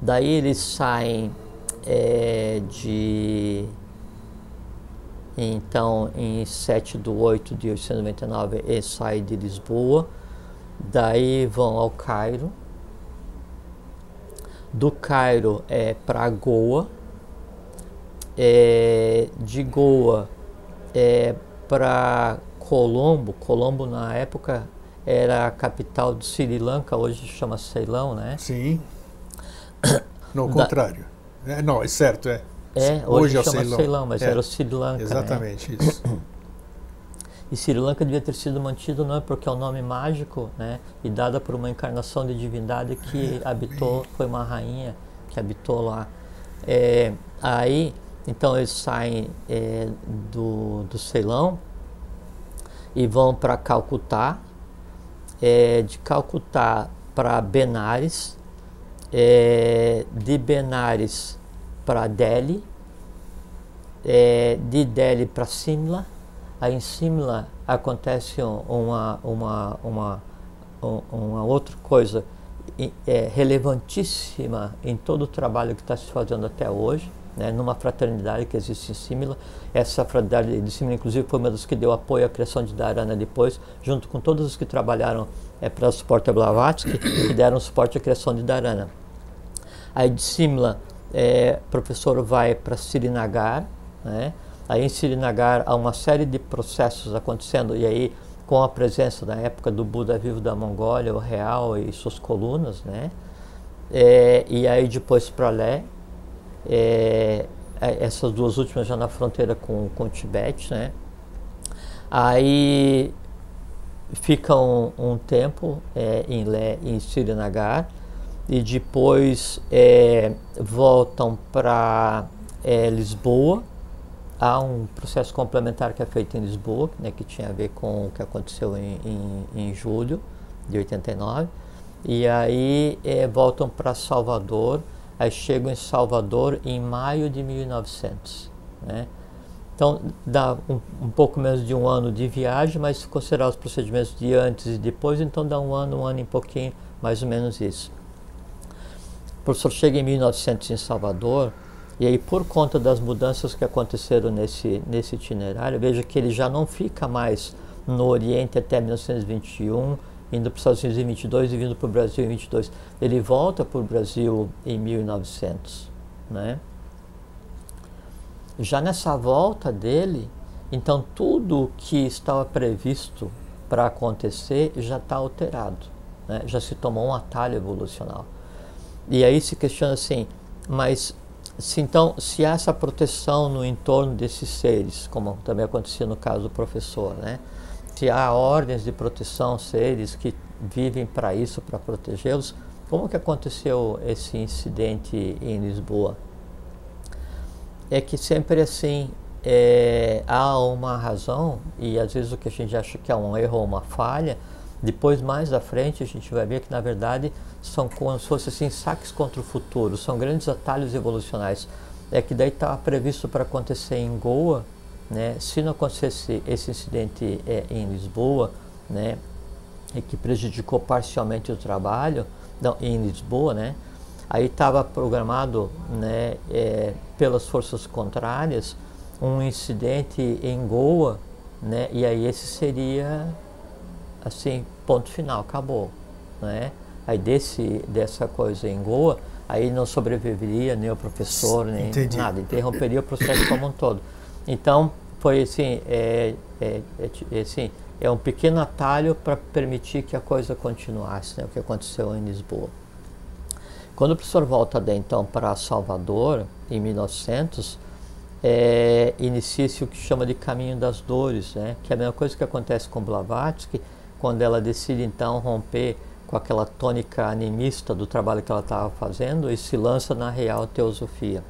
Daí eles saem é, de. Então, em 7 de 8 de 1899, eles saem de Lisboa, daí vão ao Cairo. Do Cairo é para Goa, é, de Goa é para Colombo. Colombo, na época, era a capital do Sri Lanka, hoje chama Ceilão, né? Sim. Não, o contrário. É, não, é certo, é. É, hoje, hoje é o Ceilão. Ceilão mas é. era o Sri Lanka. Né? Exatamente, né? isso. E Sri Lanka devia ter sido mantido não é porque é um nome mágico, né? E dada por uma encarnação de divindade que habitou, foi uma rainha que habitou lá. É, aí, então eles saem é, do, do Ceilão e vão para Calcutá, é, de Calcutá para Benares, é, de Benares para Delhi, é, de Delhi para Simla. Aí em Simla acontece uma, uma, uma, uma outra coisa é, relevantíssima em todo o trabalho que está se fazendo até hoje, né, numa fraternidade que existe em Simla. Essa fraternidade de Simla, inclusive, foi uma das que deu apoio à criação de Dharana depois, junto com todos os que trabalharam é, para o suporte a Blavatsky, que deram suporte à criação de Dharana. Aí de Simla, é, o professor vai para Srinagar, né? Aí em Srinagar há uma série de processos acontecendo e aí com a presença na época do Buda vivo da Mongólia, o Real e suas colunas, né? É, e aí depois para Lé, é, é, essas duas últimas já na fronteira com, com o Tibete, né? Aí ficam um, um tempo é, em Lé, em Srinagar, e depois é, voltam para é, Lisboa. Há um processo complementar que é feito em Lisboa, né, que tinha a ver com o que aconteceu em, em, em julho de 89. E aí é, voltam para Salvador, aí chegam em Salvador em maio de 1900. Né? Então dá um, um, pouco menos de um ano de viagem, mas se considerar os procedimentos de antes e depois, então dá um ano, um ano e pouquinho, mais ou menos isso. O professor chega em 1900 em Salvador, e aí por conta das mudanças que aconteceram nesse, nesse itinerário, veja que ele já não fica mais no Oriente até 1921, indo para os Estados Unidos em 22 e vindo para o Brasil em 22. Ele volta para o Brasil em 1900, né? Já nessa volta dele, então tudo que estava previsto para acontecer já está alterado, né? já se tomou um atalho evolucional. E aí se questiona assim, mas se então se há essa proteção no entorno desses seres, como também acontecia no caso do professor, né? Se há ordens de proteção, seres que vivem para isso, para protegê-los, como que aconteceu esse incidente em Lisboa? É que sempre assim é, há uma razão e às vezes o que a gente acha que é um erro ou uma falha, depois mais à frente a gente vai ver que na verdade são como se fossem assim, saques contra o futuro, são grandes atalhos evolucionais. É que daí estava previsto para acontecer em Goa, né? se não acontecesse esse incidente é, em Lisboa, né? e que prejudicou parcialmente o trabalho, não, em Lisboa, né? aí estava programado né, é, pelas forças contrárias um incidente em Goa, né? e aí esse seria assim, ponto final, acabou. Né? aí desse, dessa coisa em Goa, aí não sobreviveria nem o professor, nem Entendi. nada, interromperia o processo como um todo. Então, foi assim, é, é, é, assim, é um pequeno atalho para permitir que a coisa continuasse, né, o que aconteceu em Lisboa. Quando o professor volta daí, então para Salvador, em 1900, é, inicia-se o que chama de caminho das dores, né, que é a mesma coisa que acontece com Blavatsky, quando ela decide então romper com aquela tônica animista do trabalho que ela estava fazendo e se lança na real teosofia.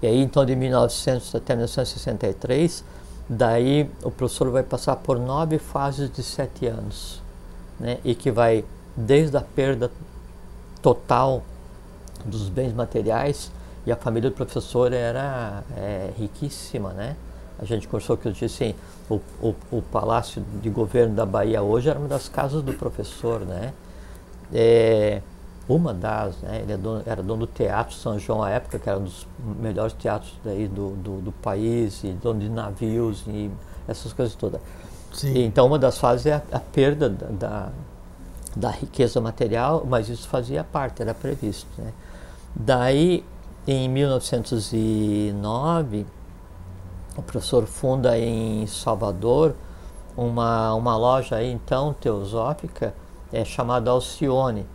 E aí, então, de 1900 até 1963, daí o professor vai passar por nove fases de sete anos, né? E que vai desde a perda total dos bens materiais e a família do professor era é, riquíssima, né? A gente conversou que eu disse assim, o, o, o, palácio de governo da Bahia hoje era uma das casas do professor, né? É, uma das, né? Ele é dono, era dono do Teatro São João à época, que era um dos melhores teatros daí do, do, do país, e dono de navios e essas coisas todas. E, então uma das fases é a, a perda da, da, da, riqueza material, mas isso fazia parte, era previsto. Né? Daí, em 1909, o professor funda em Salvador uma, uma loja aí, então teosófica é, chamada Alcione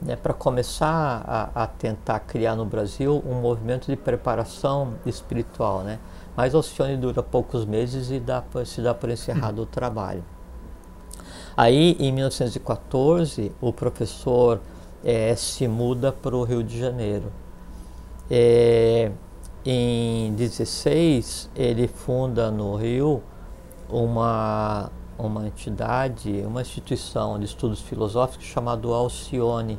né, para começar a, a, tentar criar no Brasil um movimento de preparação espiritual. Né? Mas Alcione dura poucos meses e dá, se dá por encerrado o trabalho. Aí, em 1914, o professor é, se muda para o Rio de Janeiro. É, em 16, ele funda no Rio uma uma entidade, uma instituição de estudos filosóficos chamado Alcione.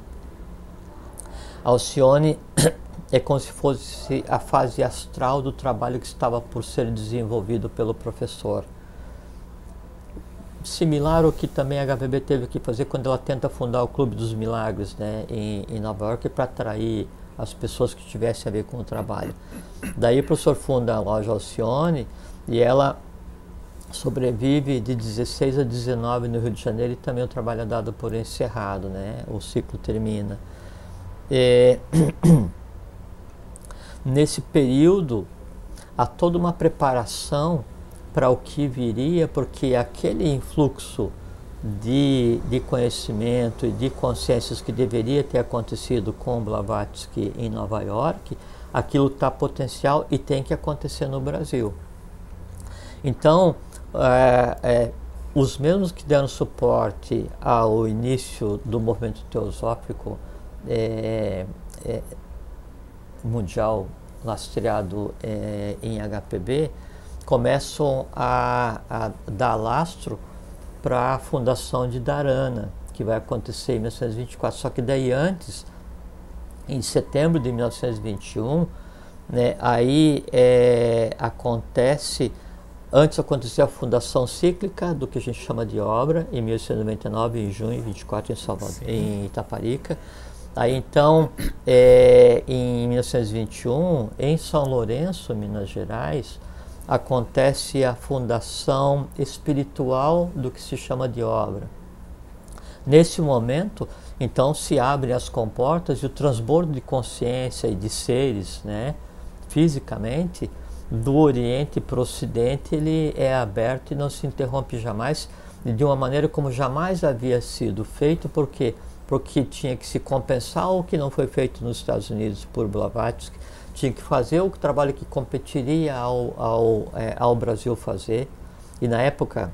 Alcione é como se fosse a fase astral do trabalho que estava por ser desenvolvido pelo professor. Similar ao que também a HVB teve que fazer quando ela tenta fundar o Clube dos Milagres né, em, em Nova York para atrair as pessoas que tivessem a ver com o trabalho. Daí o professor funda a loja Alcione e ela sobrevive de 16 a 19 no Rio de Janeiro e também o trabalho é dado por encerrado, né? O ciclo termina. É, nesse período há toda uma preparação para o que viria, porque aquele influxo de, de conhecimento e de consciências que deveria ter acontecido com Blavatsky em Nova York, aquilo está potencial e tem que acontecer no Brasil. Então, é, é, os mesmos que deram suporte ao início do movimento teosófico é, é mundial lastreado é, em HPB começam a, a dar lastro para a fundação de Dharana, que vai acontecer em 1924. Só que daí antes, em setembro de 1921, né, aí é, acontece Antes aconteceu a fundação cíclica do que a gente chama de obra, em 1899, em junho 24, em Salvador, Sim. em Itaparica. Aí então, é, em 1921, em São Lourenço, Minas Gerais, acontece a fundação espiritual do que se chama de obra. Nesse momento, então, se abrem as comportas e o transbordo de consciência e de seres, né, fisicamente, do Oriente para o Ocidente ele é aberto e não se interrompe jamais de uma maneira como jamais havia sido feito, porque porque tinha que se compensar o que não foi feito nos Estados Unidos por Blavatsky, tinha que fazer o trabalho que competiria ao, ao, é, ao Brasil fazer. E na época,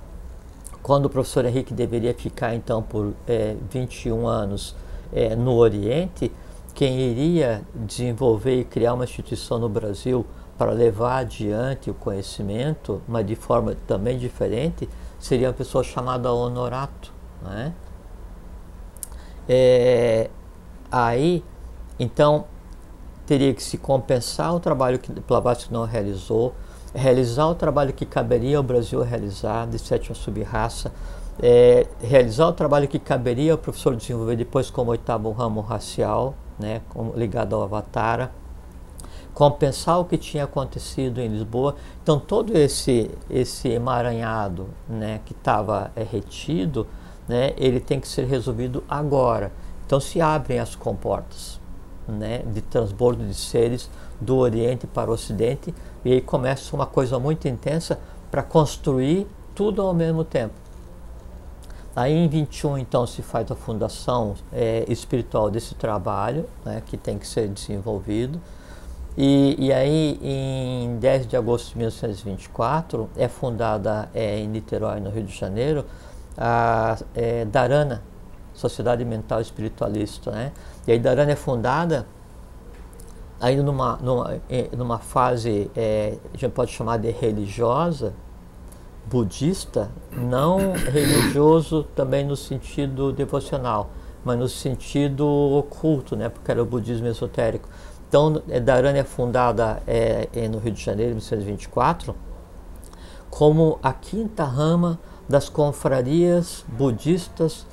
quando o professor Henrique deveria ficar então por é, 21 anos é, no Oriente, quem iria desenvolver e criar uma instituição no Brasil para levar adiante o conhecimento, mas de forma também diferente, seria uma pessoa chamada honorato. Né? É, aí, então, teria que se compensar o trabalho que Blavatsky não realizou, realizar o trabalho que caberia ao Brasil realizar, de sétima subraça, é, realizar o trabalho que caberia ao professor desenvolver depois como oitavo ramo racial, né, ligado ao Avatara, compensar o que tinha acontecido em Lisboa. Então todo esse esse emaranhado, né, que estava é, retido, né, ele tem que ser resolvido agora. Então se abrem as comportas, né, de transbordo de seres do Oriente para o Ocidente, e aí começa uma coisa muito intensa para construir tudo ao mesmo tempo. Aí em 21 então se faz a fundação é, espiritual desse trabalho, né, que tem que ser desenvolvido. E, e, aí em 10 de agosto de 1924 é fundada é, em Niterói, no Rio de Janeiro, a é, Sociedade Mental Espiritualista. Né? E aí Dharana é fundada ainda numa, numa, é, numa fase, é, a gente pode chamar de religiosa, budista, não religioso também no sentido devocional, mas no sentido oculto, né, porque era o budismo esotérico. Então, é, Dharana é fundada é, no Rio de Janeiro, em 1924, como a quinta rama das confrarias budistas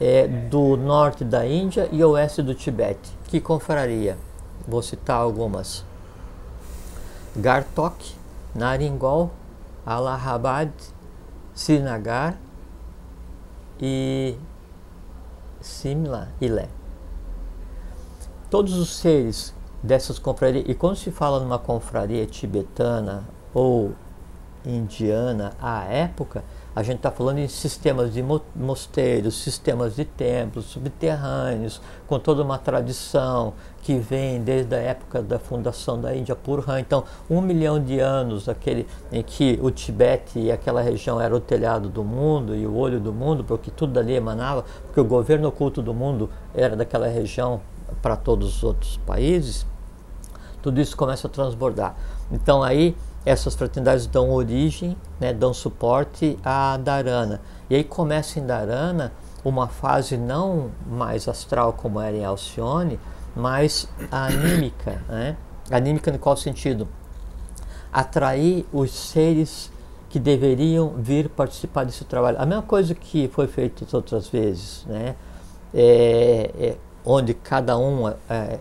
é, do norte da Índia e oeste do Tibete. Que confraria? Vou citar algumas. Gartok, Naringol, Allahabad, Srinagar e Simla Ilé. Todos os seres dessas confrarias, e quando se fala numa confraria tibetana ou indiana à época, a gente está falando em sistemas de mosteiros, sistemas de templos subterrâneos, com toda uma tradição que vem desde a época da fundação da Índia Han. Então, um milhão de anos aquele em que o Tibete e aquela região era o telhado do mundo e o olho do mundo, porque tudo dali emanava, porque o governo oculto do mundo era daquela região para todos os outros países, tudo isso começa a transbordar. Então, aí essas fraternidades dão origem, né, dão suporte à Dharana. E aí começa em Dharana uma fase não mais astral como era em Alcione, mas anímica. Né? Anímica em qual sentido? Atrair os seres que deveriam vir participar desse trabalho. A mesma coisa que foi feito outras vezes, né? É, é, onde cada um é,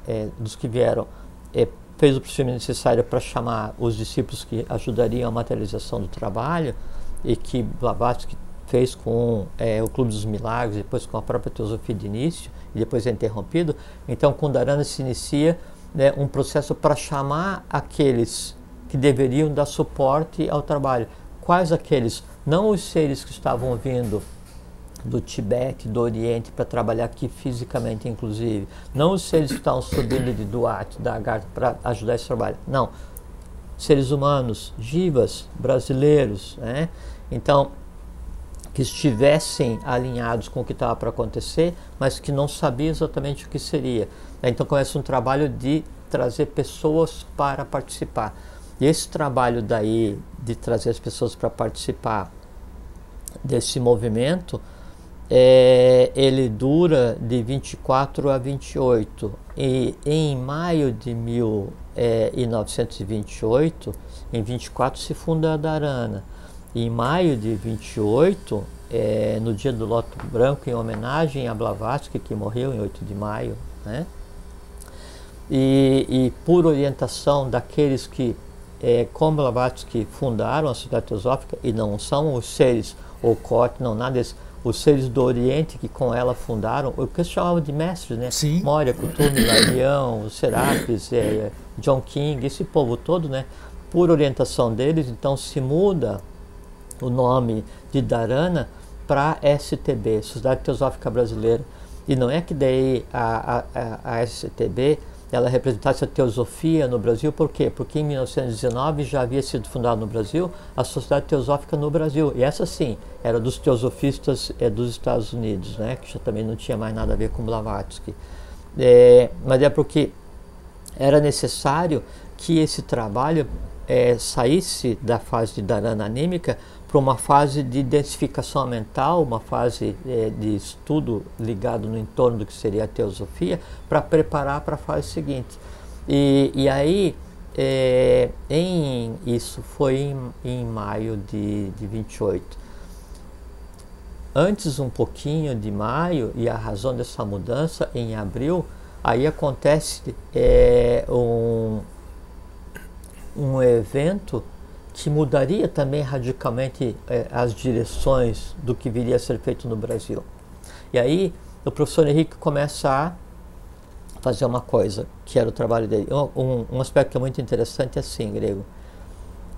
é dos que vieram é, fez o procedimento necessário para chamar os discípulos que ajudariam a materialização do trabalho e que Blavatsky fez com é, o Clube dos Milagres, depois com a própria Teosofia de início, e depois é interrompido. Então, com Dharana se inicia né, um processo para chamar aqueles que deveriam dar suporte ao trabalho. Quais aqueles? Não os seres que estavam vindo do Tibete, do Oriente, para trabalhar aqui fisicamente, inclusive. Não os seres que estão subindo de Duarte, da Agartha, para ajudar esse trabalho. Não. Seres humanos, jivas, brasileiros, né? Então, que estivessem alinhados com o que estava para acontecer, mas que não sabiam exatamente o que seria. Então começa um trabalho de trazer pessoas para participar. E esse trabalho daí de trazer as pessoas para participar desse movimento é, ele dura de 24 a 28 e em maio de 1928, é, em 24 se funda a Darana. Em maio de 28, é, no dia do Loto Branco, em homenagem a Blavatsky, que morreu em 8 de maio, né? E, e por orientação daqueles que, é, como Blavatsky, fundaram a Sociedade Teosófica, e não são os seres ou corte, não nada desses, os seres do Oriente que com ela fundaram, o que se chamava de mestres, né? Sim. Moria, Kuthumi, Larião, Serapis, é, John King, esse povo todo, né? Por orientação deles, então se muda o nome de Dharana para STB, Sociedade Teosófica Brasileira. E não é que daí a, a, a STB ela representasse a teosofia no Brasil, por quê? Porque em 1919 já havia sido fundada no Brasil a Sociedade Teosófica no Brasil, e essa sim era dos teosofistas é, dos Estados Unidos, né, que já também não tinha mais nada a ver com Blavatsky. É, mas é porque era necessário que esse trabalho é, saísse da fase de dharana anímica para uma fase de densificação mental, uma fase é, de estudo ligado no entorno do que seria a teosofia, para preparar para a fase seguinte. E, e aí, é, em, isso foi em, em maio de, de 28. Antes um pouquinho de maio, e a razão dessa mudança, em abril, aí acontece é, um, um evento que mudaria também radicalmente eh, as direções do que viria a ser feito no Brasil. E aí o professor Henrique começa a fazer uma coisa, que era o trabalho dele. Um, um aspecto que é muito interessante é assim, grego.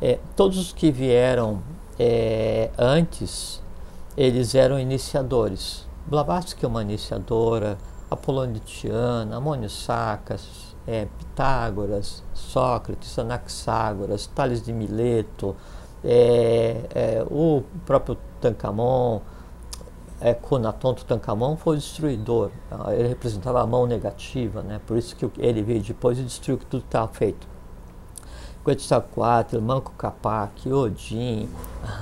É, todos os que vieram é, antes, eles eram iniciadores. Blavatsky é uma iniciadora, Apolônio de Tiana, Amônio Sacas, é, Pitágoras, Sócrates, Anaxágoras, Tales de Mileto, é, é, o próprio Tancamon, é, Tutankhamon foi o destruidor. Ele representava a mão negativa, né? por isso que ele veio depois e destruiu tudo que estava feito. Quetzalcoatl, Manco Capac, Odin,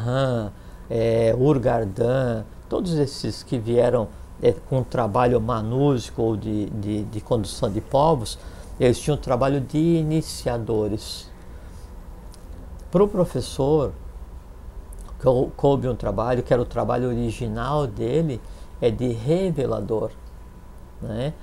Han, é, Urgardan, todos esses que vieram é, com um trabalho manúsico ou de, de, de condução de povos, eles tinham um trabalho de iniciadores. Para o professor, coube um trabalho que era o trabalho original dele, é de revelador. Né?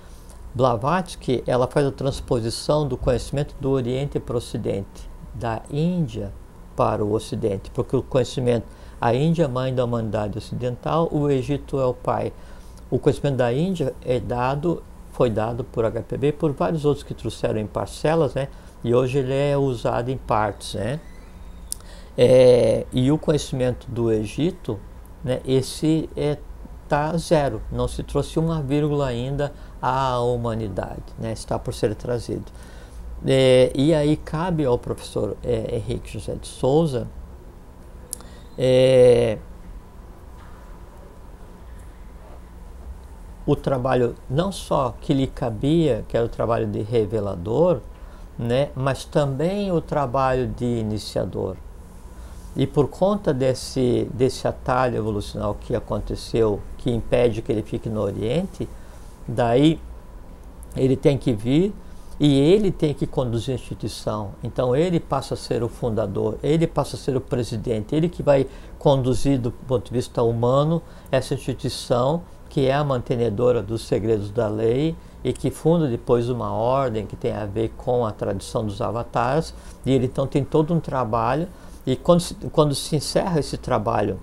Blavatsky ela faz a transposição do conhecimento do Oriente para o Ocidente, da Índia para o Ocidente, porque o conhecimento, a Índia é mãe da humanidade ocidental, o Egito é o pai. O conhecimento da Índia é dado, foi dado por HPB por vários outros que trouxeram em parcelas, né? E hoje ele é usado em partes, né? É, e o conhecimento do Egito, né, esse é, zero, não se trouxe uma vírgula ainda à humanidade, né, está por ser trazido. É, e aí cabe ao professor é, Henrique José de Souza é, o trabalho não só que lhe cabia, que era o trabalho de revelador, né, mas também o trabalho de iniciador. E por conta desse, desse atalho evolucional que aconteceu, que impede que ele fique no Oriente, daí ele tem que vir e ele tem que conduzir a instituição. Então ele passa a ser o fundador, ele passa a ser o presidente, ele que vai conduzir do ponto de vista humano essa instituição que é a mantenedora dos segredos da lei e que funda depois uma ordem que tem a ver com a tradição dos avatares. E ele então tem todo um trabalho e quando se, quando se encerra esse trabalho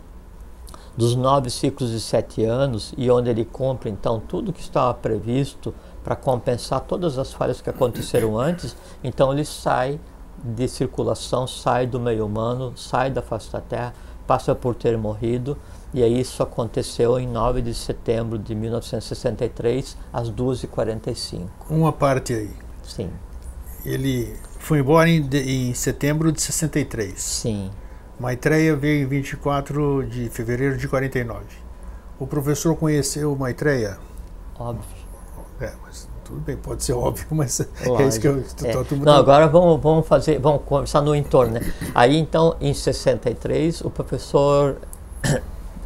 dos nove ciclos de sete anos e onde ele cumpre então tudo que estava previsto para compensar todas as falhas que aconteceram antes, então ele sai de circulação, sai do meio humano, sai da face da Terra, passa por ter morrido, e aí isso aconteceu em 9 de setembro de 1963, às 2h45. Uma parte aí. Sim. Ele foi embora em, em setembro de 63. Sim. Maitreya veio em 24 de fevereiro de 49. O professor conheceu Maitreya? Óbvio. É, mas tudo bem, pode ser óbvio, mas Lógico. é isso que eu estou é. Não, agora vamos, vamos fazer, vamos conversar no entorno, né? Aí então, em 63, o professor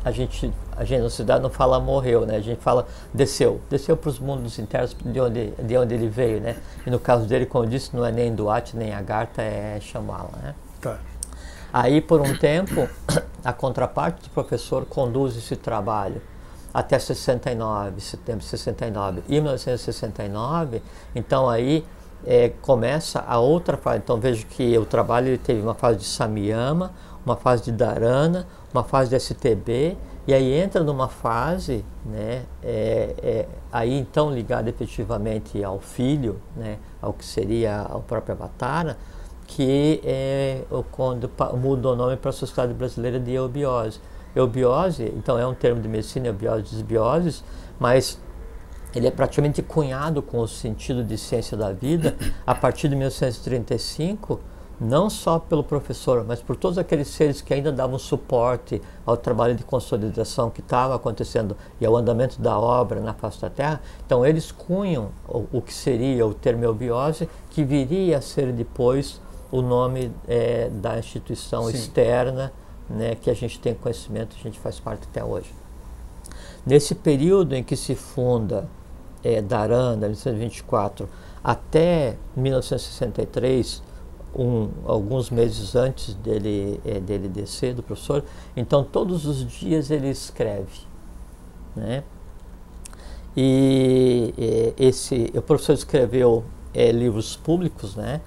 a gente a gente na cidade não fala morreu, né? A gente fala desceu, desceu para os mundos internos de onde de onde ele veio, né? E no caso dele, como eu disse, não é nem Duarte nem Agartha, é Shambhala, né? Tá. Aí por um tempo a contraparte do professor conduz esse trabalho até 69, setembro de 69. Em 1969, então aí é, começa a outra fase. Então vejo que o trabalho ele teve uma fase de Samyama, uma fase de Dharana, uma fase de STB, e aí entra numa fase, né, é, é, aí então ligada efetivamente ao filho, né, ao que seria o próprio Avatara, que é quando muda o nome para a Sociedade Brasileira de Eubiose. Eubiose, então é um termo de medicina, eubiose, desbiose, mas ele é praticamente cunhado com o sentido de ciência da vida a partir de 1935, não só pelo professor, mas por todos aqueles seres que ainda davam suporte ao trabalho de consolidação que estava acontecendo e ao andamento da obra na face da Terra. Então, eles cunham o, o que seria o termo eubiose, que viria a ser depois o nome é, da instituição Sim. externa né, que a gente tem conhecimento, a gente faz parte até hoje. Nesse período em que se funda é, Daranda, 1924, até 1963, um, alguns meses antes dele, é, dele descer, do professor. Então, todos os dias ele escreve. Né? E é, esse, o professor escreveu é, livros públicos, né?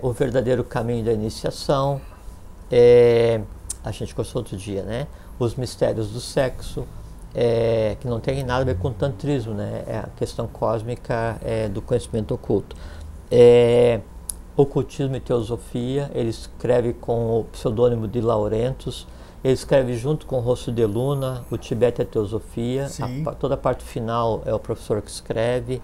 O Verdadeiro Caminho da Iniciação, a gente gostou outro dia, né? Os Mistérios do Sexo, é, que não tem nada a ver com tantrismo, né? É a questão cósmica é, do conhecimento oculto. É, Ocultismo e Teosofia, ele escreve com o pseudônimo de Laurentus, ele escreve junto com o Rosso de Luna, o Tibete e a Teosofia, a, toda a parte final é o professor que escreve,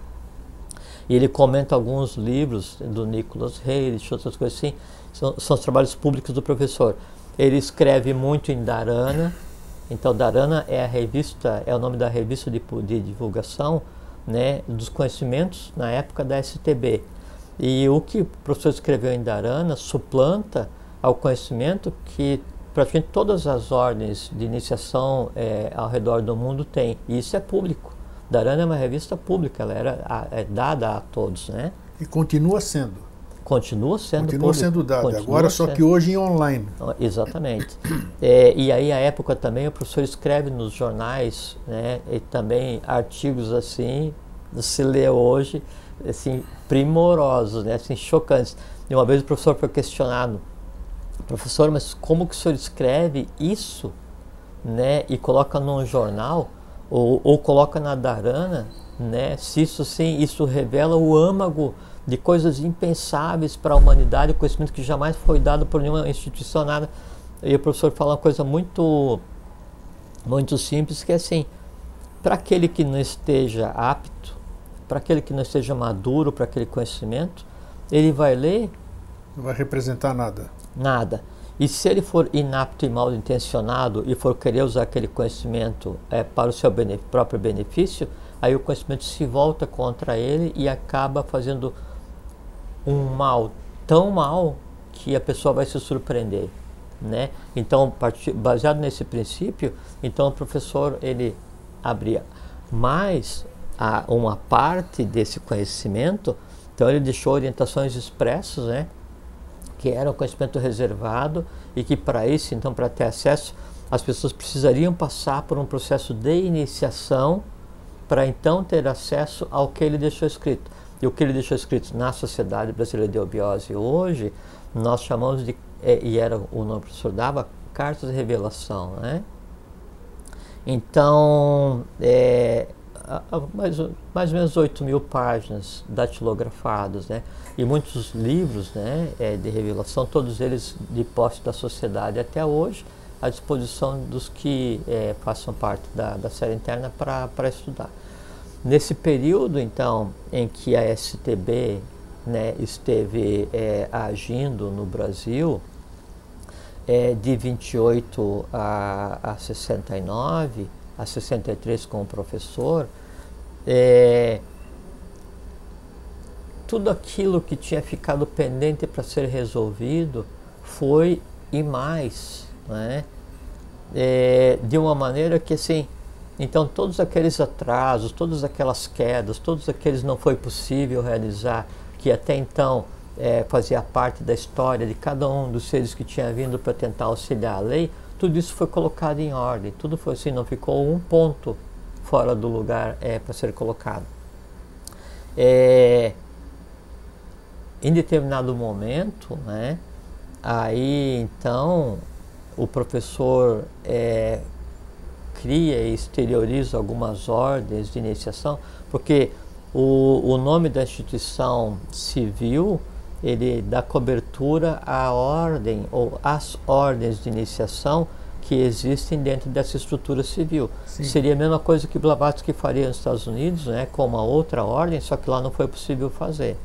e ele comenta alguns livros do Nicholas Hayes, outras coisas assim, são, são os trabalhos públicos do professor. Ele escreve muito em Dharana, então Dharana é a revista, é o nome da revista de, de divulgação né, dos conhecimentos na época da STB. E o que o professor escreveu em Dharana suplanta ao conhecimento que praticamente todas as ordens de iniciação é, ao redor do mundo têm. E isso é público. Dharana é uma revista pública, ela era é dada a todos, né? E continua sendo. Continua sendo Continua público. sendo dada, continua agora sendo. só que hoje em online. Exatamente. é, e aí, a época também, o professor escreve nos jornais, né, e também artigos assim, se lê hoje, assim, primorosos, né, assim, chocantes. E uma vez o professor foi questionado, professor, mas como que o senhor escreve isso, né, e coloca num jornal, ou, ou coloca na Darana, né, se isso sim, isso revela o âmago de coisas impensáveis para a humanidade, conhecimento que jamais foi dado por nenhuma instituição, nada. E o professor fala uma coisa muito, muito simples, que é assim, para aquele que não esteja apto para aquele que não esteja maduro para aquele conhecimento, ele vai ler. Não vai representar nada. Nada. E se ele for inapto e mal intencionado e for querer usar aquele conhecimento é, para o seu próprio benefício, aí o conhecimento se volta contra ele e acaba fazendo um mal tão mal que a pessoa vai se surpreender, né? Então, baseado nesse princípio, então o professor ele abria mais a uma parte desse conhecimento, então ele deixou orientações expressas, né, que era o conhecimento reservado e que para isso, então, para ter acesso, as pessoas precisariam passar por um processo de iniciação para então ter acesso ao que ele deixou escrito. E o que ele deixou escrito na Sociedade Brasileira de Obiose hoje, nós chamamos de, é, e era o nome que o professor dava, cartas de revelação, né? Então, é, mais, mais ou menos 8 mil páginas datilografadas, né? E muitos livros né, é, de revelação, todos eles de posse da sociedade até hoje, à disposição dos que é, façam parte da, da série interna para estudar. Nesse período, então, em que a STB né, esteve é, agindo no Brasil, é, de 28 a, a 69, a 63 com o professor, é, tudo aquilo que tinha ficado pendente para ser resolvido foi e mais, né? É, de uma maneira que assim, então todos aqueles atrasos, todas aquelas quedas, todos aqueles não foi possível realizar, que até então é, fazia parte da história de cada um dos seres que tinha vindo para tentar auxiliar a lei, tudo isso foi colocado em ordem, tudo foi assim, não ficou um ponto fora do lugar é, para ser colocado. É, em determinado momento, né, aí então o professor é, cria e exterioriza algumas ordens de iniciação, porque o, o nome da instituição civil ele dá cobertura à ordem ou às ordens de iniciação que existem dentro dessa estrutura civil. Sim. Seria a mesma coisa que Blavatsky faria nos Estados Unidos, né, com uma outra ordem, só que lá não foi possível fazer.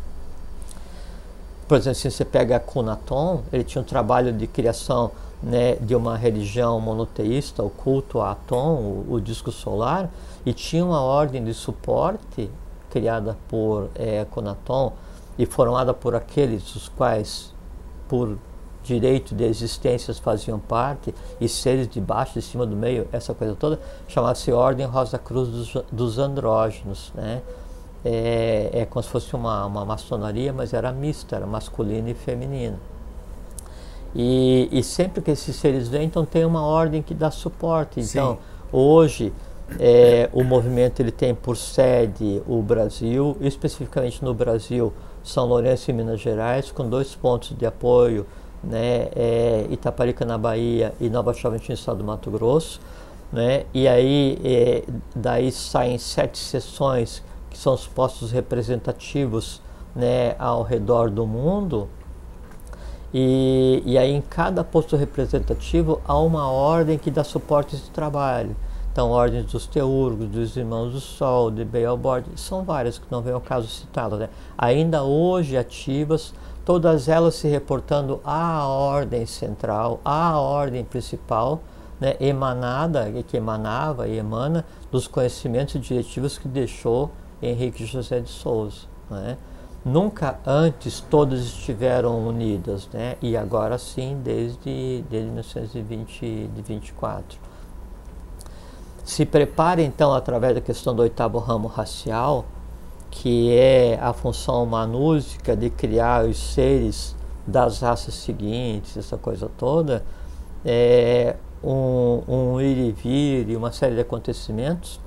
Por exemplo, se você pega Kunaton, ele tinha um trabalho de criação né, de uma religião monoteísta, o culto a Atom, o, o disco solar, e tinha uma ordem de suporte criada por é, Kunaton, e formada por aqueles os quais, por direito de existências faziam parte, e seres de baixo, de cima, do meio, essa coisa toda, chamava-se Ordem Rosa Cruz dos, dos Andrógenos. Né? É, é como se fosse uma, uma maçonaria, mas era mista, era masculino e feminino. E, e sempre que esses seres vêm, então tem uma ordem que dá suporte. Então, Sim. hoje, é, o movimento ele tem por sede o Brasil, especificamente no Brasil, São Lourenço e Minas Gerais, com dois pontos de apoio, né, é, Itaparica na Bahia e Nova Chavantina no estado do Mato Grosso. né? E aí é, daí saem sete sessões que são os postos representativos, né, ao redor do mundo. E, e aí em cada posto representativo há uma ordem que dá suporte esse trabalho. Então, ordens dos teurgos, dos irmãos do Sol, de Beelbord, são várias que não vem ao caso citá-las. Né? Ainda hoje ativas, todas elas se reportando à ordem central, à ordem principal, né, emanada, que emanava e emana dos conhecimentos e diretivos que deixou Henrique José de Souza. Né? Nunca antes todas estiveram unidas, né? e agora sim, desde, desde 1924. Se prepare então, através da questão do oitavo ramo racial, que é a função manúsica de criar os seres das raças seguintes, essa coisa toda, é, um, um ir e vir e uma série de acontecimentos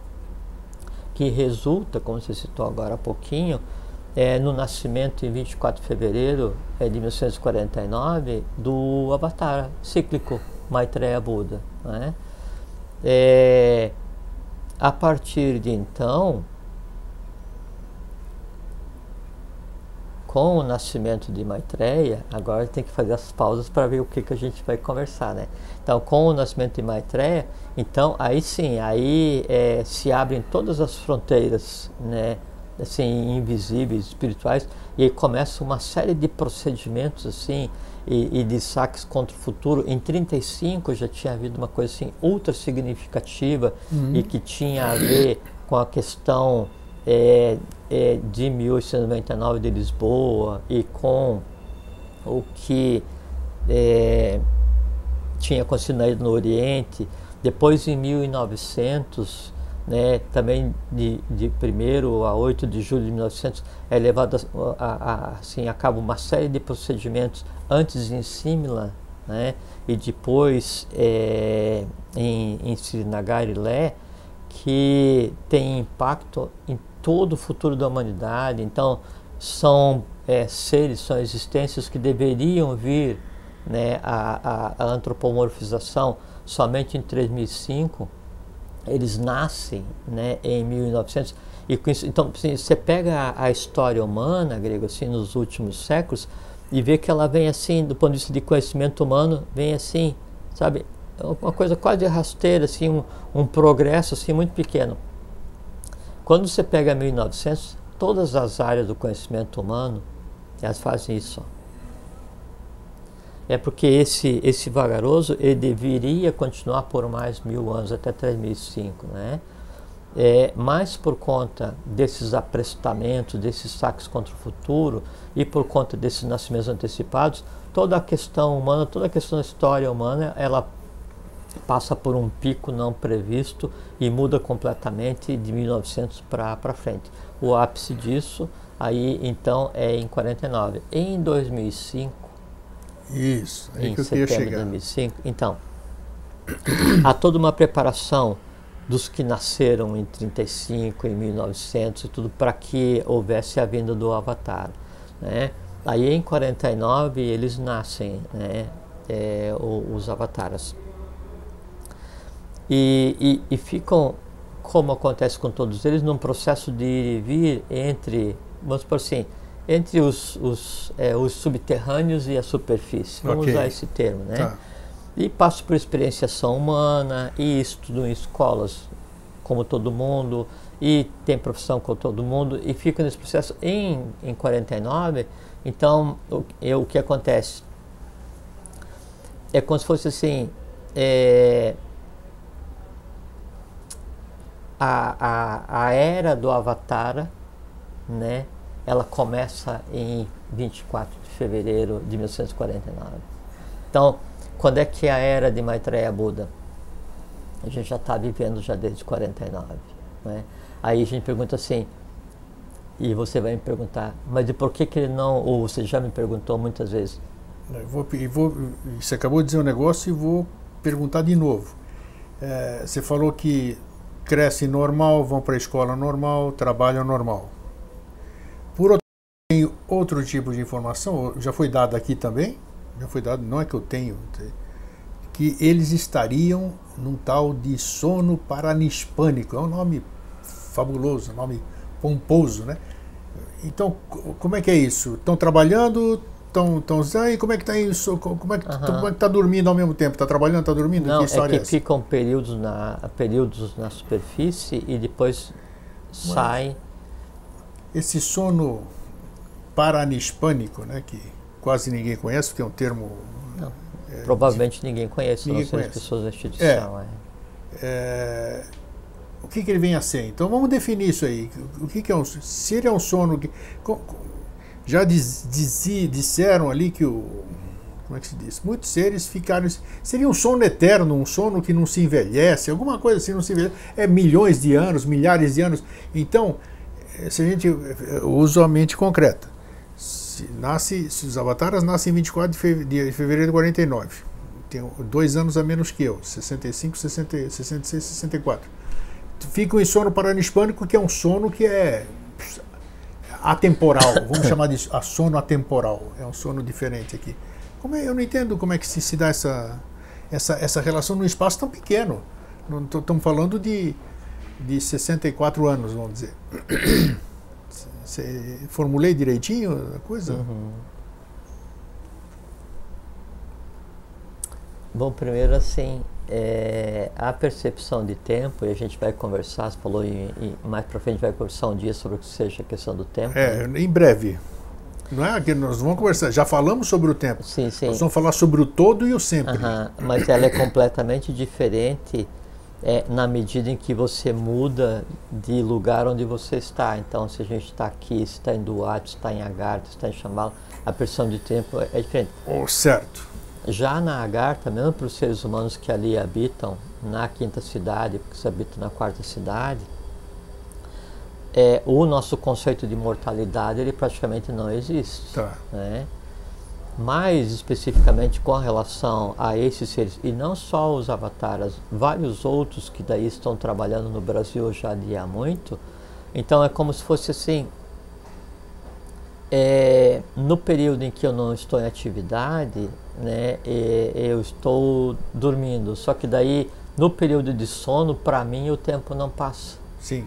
que resulta, como você citou agora há pouquinho, é, no nascimento em 24 de fevereiro é, de 1949 do Avatar cíclico Maitreya Buda. Né? É, a partir de então, com o nascimento de Maitreya, agora tem que fazer as pausas para ver o que, que a gente vai conversar, né? Então, com o nascimento de Maitreya, então aí sim, aí é, se abrem todas as fronteiras, né? Assim, invisíveis, espirituais, e aí começa uma série de procedimentos assim e, e, de saques contra o futuro. Em 35 já tinha havido uma coisa assim ultra significativa uhum. e que tinha a ver com a questão é, é, de 1899 de Lisboa e com o que é, tinha acontecido no Oriente. Depois, em 1900, né, também de, de 1 a 8 de julho de 1900, é levado a, a, assim, a cabo uma série de procedimentos antes em Simla né, e depois é, em, em Srinagar e Lé, que tem impacto em todo o futuro da humanidade. Então, são é, seres, são existências que deveriam vir né, a, a, a antropomorfização somente em 3005. Eles nascem né, em 1900. E isso, então, assim, você pega a, a, história humana, grego, assim, nos últimos séculos, e vê que ela vem assim, do ponto de vista de conhecimento humano, vem assim, sabe? Uma coisa quase rasteira, assim, um, um progresso assim, muito pequeno. Quando você pega 1900, todas as áreas do conhecimento humano, elas fazem isso. É porque esse, esse vagaroso ele deveria continuar por mais mil anos, até 3005, né? É, mas por conta desses aprestamentos, desses saques contra o futuro e por conta desses nascimentos antecipados, toda a questão humana, toda a questão da história humana, ela passa por um pico não previsto e muda completamente de 1900 para frente. O ápice disso aí então é em 49. Em 2005, isso, aí em que eu setembro chegar. de 2005, então há toda uma preparação dos que nasceram em 35, em 1900 e tudo para que houvesse a vinda do Avatar, né? Aí em 49 eles nascem, né? É, os avatares e, e, e ficam, como acontece com todos eles, num processo de ir e vir entre, vamos por assim, entre os, os, é, os subterrâneos e a superfície. Vamos okay. usar esse termo, né? Tá. E passo por experienciação humana e estudo em escolas, como todo mundo, e tem profissão como todo mundo, e fico nesse processo em, em 49. Então, o, é, o que acontece? É como se fosse assim, é, a, a, a era do Avatar, né, ela começa em 24 de fevereiro de 1949. Então, quando é que é a era de Maitreya Buda? A gente já está vivendo já desde 49. Né? Aí a gente pergunta assim, e você vai me perguntar, mas de por que, que ele não, ou você já me perguntou muitas vezes. Eu vou, eu vou, você acabou de dizer um negócio e vou perguntar de novo. É, você falou que crescem normal, vão para a escola normal, trabalham normal. Por outro tem outro tipo de informação, já foi dado aqui também, já foi dado, não é que eu tenho, que eles estariam num tal de sono paranispânico. É um nome fabuloso, nome pomposo, né? Então, como é que é isso? Estão trabalhando, estão, estão, aí como é que está isso? Como é que uhum. está dormindo ao mesmo tempo? Está trabalhando, está dormindo? Não, que é que é ficam períodos na, períodos na superfície e depois sai. Esse sono paranispânico, né, que quase ninguém conhece, é um termo é, Provavelmente ninguém conhece, ninguém não conhece. as pessoas da instituição. É. É. o que, que ele vem a ser? Então vamos definir isso aí. O que, que é um Se ele é um sono. Que, já diz, diz, disseram ali que o. Como é que se diz? Muitos seres ficaram. Seria um sono eterno, um sono que não se envelhece, alguma coisa assim, não se envelhece. É milhões de anos, milhares de anos. Então, eh, se a gente eh, usa a mente concreta, se, nasce, se os avataras nascem em 24 de fevereiro de, fevereiro de 49, tem dois anos a menos que eu, 65, 60, 66, 64. Ficam em sono paranispânico, que é um sono que é atemporal, vamos chamar de a sono atemporal, é um sono diferente aqui. Como é, eu não entendo como é que se, se dá essa, essa, essa relação num espaço tão pequeno. Estamos falando de, de 64 anos, vamos dizer. Você formulei direitinho a coisa? Uhum. Bom, primeiro assim, é, a percepção de tempo, e a gente vai conversar, você falou em, em, mais para frente vai conversar um dia sobre o que seja a questão do tempo. É, né? em breve. Não é que nós vamos conversar, já falamos sobre o tempo. Sim, sim. Nós vamos falar sobre o todo e o sempre. Uhum, mas ela é completamente diferente é, na medida em que você muda de lugar onde você está. Então, se a gente está aqui, se está em Duarte, se está em Agartha, se está em Chambala, a percepção de tempo é, é diferente. Oh, certo. Já na Agartha, mesmo para os seres humanos que ali habitam, na quinta cidade, porque se habitam na quarta cidade, é, o nosso conceito de mortalidade ele praticamente não existe. Tá. Né? mais especificamente com relação a esses seres, e não só os avataras, vários outros que daí estão trabalhando no Brasil já há muito, então é como se fosse assim, é, no período em que eu não estou em atividade, né, eu estou dormindo, só que daí no período de sono, para mim o tempo não passa. Sim.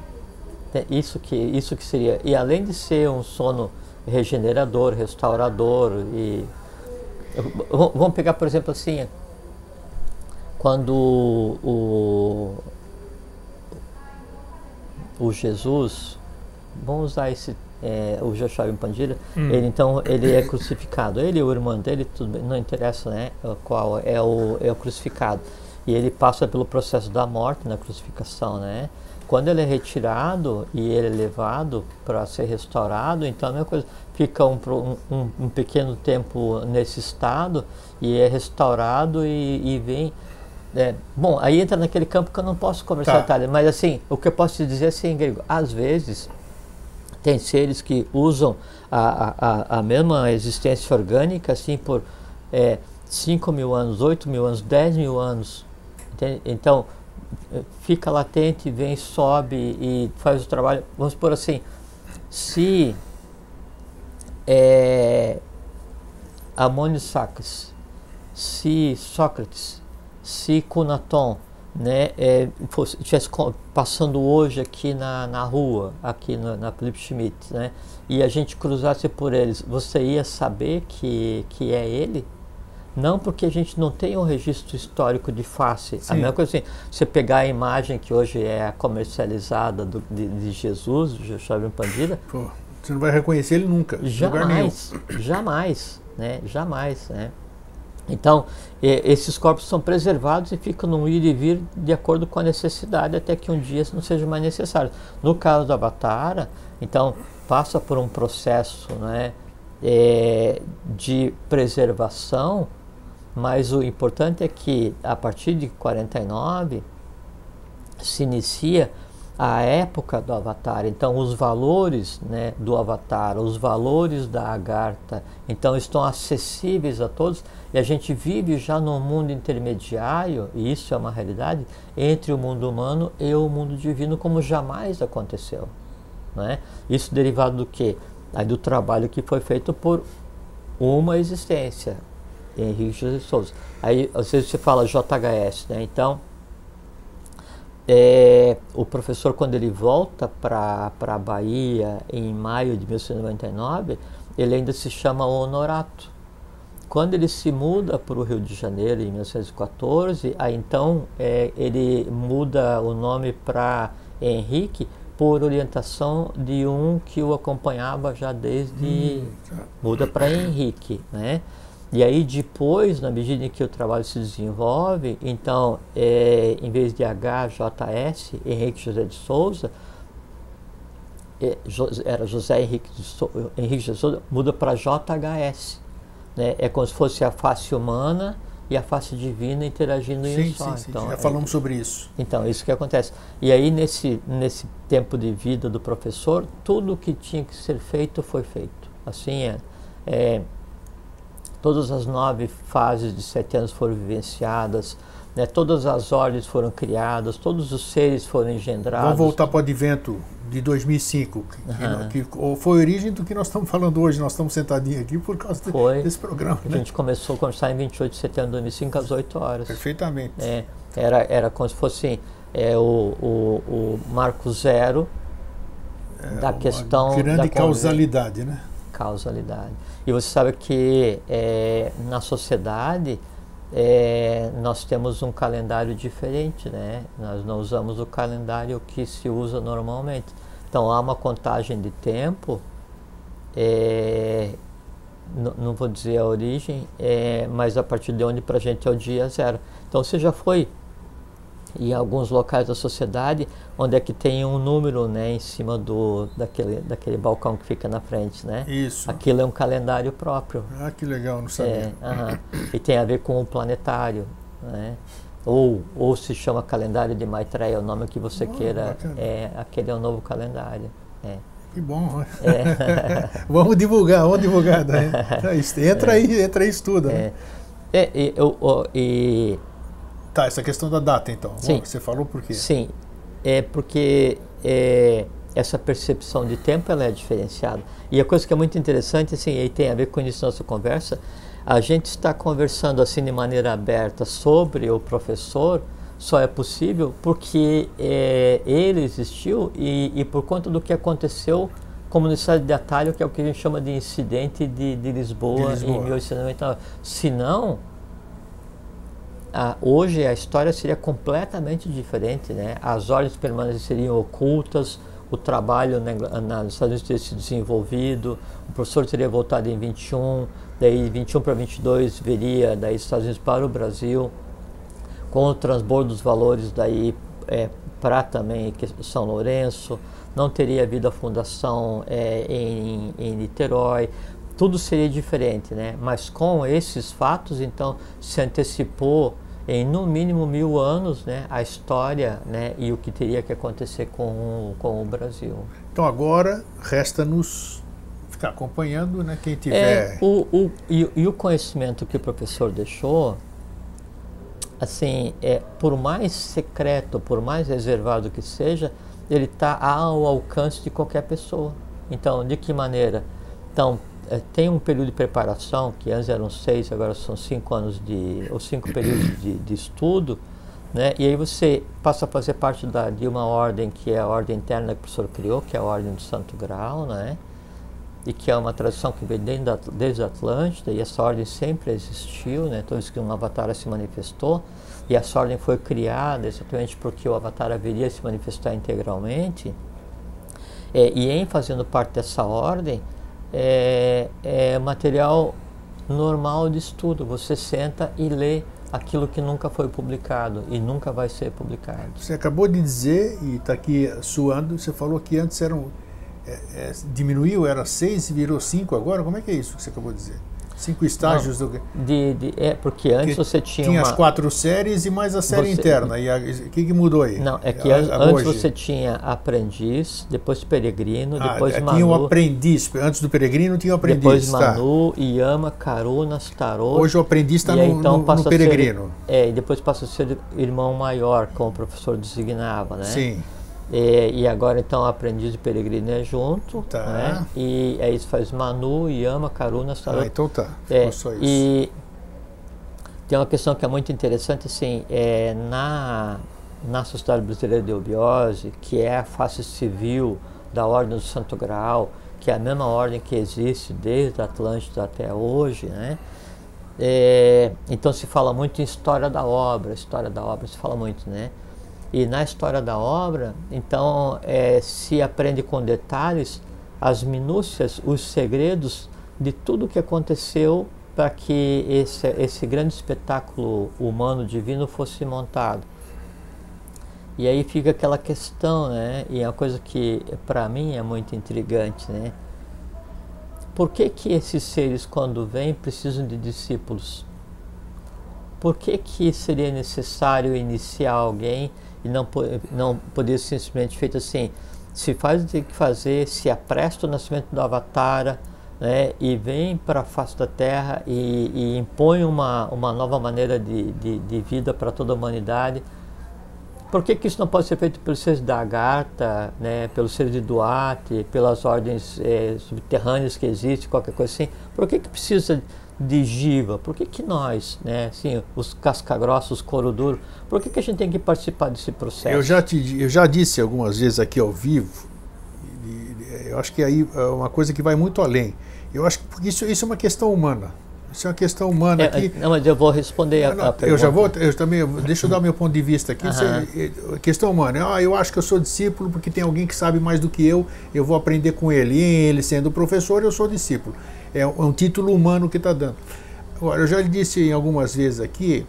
É isso que, isso que seria, e além de ser um sono regenerador, restaurador e vamos pegar por exemplo assim quando o o Jesus vamos usar esse é, o Joshua Pandira hum. ele então ele é crucificado ele e o irmão dele tudo bem, não interessa né qual é o é o crucificado e ele passa pelo processo da morte na crucificação né quando ele é retirado e ele é levado para ser restaurado, então a mesma coisa, fica um, um, um, pequeno tempo nesse estado e é restaurado e, e vem. É, bom, aí entra naquele campo que eu não posso conversar tá. detalhe, mas assim, o que eu posso te dizer é assim, grego, às vezes tem seres que usam a, a, a mesma existência orgânica assim por é, 5 mil anos, 8 mil anos, 10 mil anos. Entende? Então, fica latente, vem, sobe e faz o trabalho. Vamos por assim, se é, Amônio Sacres, se Sócrates, se Cunaton, né, é, estivesse passando hoje aqui na, na rua, aqui na, na Felipe Schmidt, né, e a gente cruzasse por eles, você ia saber que, que é ele? Não porque a gente não tem um registro histórico de face. Sim. A mesma coisa assim, você pegar a imagem que hoje é comercializada do, de, de, Jesus, de Xavier Pandira. Pô, você não vai reconhecer ele nunca. Jamais, jamais, né? Jamais, né? Então, esses corpos são preservados e ficam no ir e vir de acordo com a necessidade, até que um dia não seja mais necessário. No caso da Batara, então, passa por um processo né, é, de preservação mas o importante é que a partir de 49 se inicia a época do Avatar. Então, os valores né, do Avatar, os valores da Agartha, então estão acessíveis a todos e a gente vive já num mundo intermediário, e isso é uma realidade, entre o mundo humano e o mundo divino, como jamais aconteceu. Né? Isso derivado do quê? Aí do trabalho que foi feito por uma existência, Henrique de Souza. Aí às vezes você fala JHS, né? Então é, o professor, quando ele volta para a Bahia em maio de 1999, ele ainda se chama honorato. Quando ele se muda para o Rio de Janeiro em 1914, aí então é, ele muda o nome para Henrique por orientação de um que o acompanhava já desde hum, muda para Henrique, né? E aí depois, na medida em que o trabalho se desenvolve, então, é, em vez de HJS, Henrique José de Souza, é, era José Henrique, de Souza, Henrique José de Souza, muda para JHS. Né? É como se fosse a face humana e a face divina interagindo sim, em um só. Sim, então, já falamos é, sobre isso. Então, isso que acontece. E aí, nesse, nesse tempo de vida do professor, tudo o que tinha que ser feito foi feito. Assim é. Todas as nove fases de sete anos foram vivenciadas, né? todas as ordens foram criadas, todos os seres foram engendrados. Vamos voltar para o advento de 2005, que, uhum. que, que, foi a origem do que nós estamos falando hoje. Nós estamos sentadinhos aqui por causa foi. desse programa. A né? gente começou a conversar em 28 de setembro de 2005, às 8 horas. Perfeitamente. É, era, era como se fosse é, o, o, o marco zero é, da questão. Grande da causalidade, né? Causalidade. E você sabe que é, na sociedade é, nós temos um calendário diferente, né? Nós não usamos o calendário que se usa normalmente. Então há uma contagem de tempo, é, não vou dizer a origem, é, mas a partir de onde para a gente é o dia zero. Então você já foi em alguns locais da sociedade onde é que tem um número né, em cima do, daquele, daquele balcão que fica na frente, né? Isso. Aquilo é um calendário próprio. Ah, que legal, não sabia. É, uh -huh. E tem a ver com o planetário, né? Ou, ou se chama calendário de Maitreya, o nome que você oh, queira, é, aquele é o novo calendário. É. Que bom. Né? É. vamos divulgar, vamos divulgar. Né? Entra aí, entra aí, estuda. Né? É. Né? E, e, Tá, essa questão da data, então. Sim. Você falou por quê? Sim, é porque é, essa percepção de tempo ela é diferenciada. E a coisa que é muito interessante, assim, e tem a ver com isso nossa conversa, a gente está conversando assim de maneira aberta sobre o professor, só é possível porque é, ele existiu e, e, por conta do que aconteceu como no estado de atalho, que é o que a gente chama de incidente de, de, Lisboa, de Lisboa, em 1899. Se não, ah, hoje a história seria completamente diferente, né? As ordens permaneceriam ocultas, o trabalho nos Estados Unidos teria se desenvolvido, o professor teria voltado em 21, daí 21 para 22 viria daí Estados Unidos para o Brasil, com o transbordo dos valores daí é, para também São Lourenço, não teria havido a fundação é, em, em Niterói, tudo seria diferente, né? Mas com esses fatos, então, se antecipou em no mínimo mil anos né, a história né, e o que teria que acontecer com, o, com o Brasil. Então agora resta-nos ficar acompanhando né, quem tiver. É, o, o, e, e, o conhecimento que o professor deixou, assim, é, por mais secreto, por mais reservado que seja, ele está ao alcance de qualquer pessoa. Então, de que maneira? Então, é, tem um período de preparação, que antes eram seis, agora são cinco anos de, ou cinco períodos de, de estudo, né? E aí você passa a fazer parte da, de uma ordem que é a ordem interna que o professor criou, que é a ordem do Santo Grau, né? E que é uma tradição que vem desde, desde a Atlântida, e essa ordem sempre existiu, né? Toda vez que um avatar se manifestou, e essa ordem foi criada exatamente porque o avatar haveria se manifestar integralmente, é, e em fazendo parte dessa ordem, é, é material normal de estudo. Você senta e lê aquilo que nunca foi publicado e nunca vai ser publicado. Você acabou de dizer, e está aqui suando, você falou que antes eram. É, é, diminuiu, era seis e virou cinco agora? Como é que é isso que você acabou de dizer? Cinco estágios Não, do de, de, É, porque antes você tinha. Tinha uma, as quatro séries e mais a série você, interna. E o que, que, mudou aí? Não, é que a, antes hoje? você tinha aprendiz, depois peregrino, ah, depois Manu. Tinha o um aprendiz. Antes do peregrino tinha o aprendiz. Depois tá. Manu, Yama, Karunas, Tarot. Hoje o aprendiz está no, então no, no peregrino. Ser, é, e depois passa a ser irmão maior, como o professor designava, né? Sim. E, e, agora então aprendiz e peregrino é junto, tá. né? E aí isso faz Manu, Yama, Karuna, Sarot. Ah, então tá. É, só isso. E, tem uma questão que é muito interessante, assim, é, na, na Sociedade Brasileira de Eubiose, que é a face civil da Ordem do Santo Graal, que é a mesma ordem que existe desde Atlântida até hoje, né? É, então se fala muito em história da obra, história da obra se fala muito, né? E na história da obra, então é, se aprende com detalhes as minúcias, os segredos de tudo o que aconteceu para que esse, esse grande espetáculo humano divino fosse montado. E aí fica aquela questão, né? E é uma coisa que para mim é muito intrigante, né? Por que que esses seres quando vêm precisam de discípulos? Por que que seria necessário iniciar alguém e não não poder simplesmente feito assim? Se faz o que tem que fazer, se apresta o nascimento do Avatar, né, e vem para a face da Terra e, e, impõe uma, uma nova maneira de, de, de vida para toda a humanidade por que, que isso não pode ser feito pelos seres da Agartha, né, pelos seres de Duarte, pelas ordens é, subterrâneas que existem, qualquer coisa assim? Por que, que precisa de Giva? Por que, que nós, né, assim, os casca-grossos, couro duro, por que, que a gente tem que participar desse processo? Eu já, te, eu já disse algumas vezes aqui ao vivo, eu acho que aí é uma coisa que vai muito além. Eu acho que isso, isso é uma questão humana. Isso é uma questão humana é, aqui. Não, mas eu vou responder a, não, a pergunta. Eu já vou, eu também, deixa eu dar meu ponto de vista aqui. Uhum. questão humana. Ah, eu acho que eu sou discípulo porque tem alguém que sabe mais do que eu, eu vou aprender com ele. E ele sendo professor, eu sou discípulo. É um título humano que está dando. Agora, eu já disse algumas vezes aqui,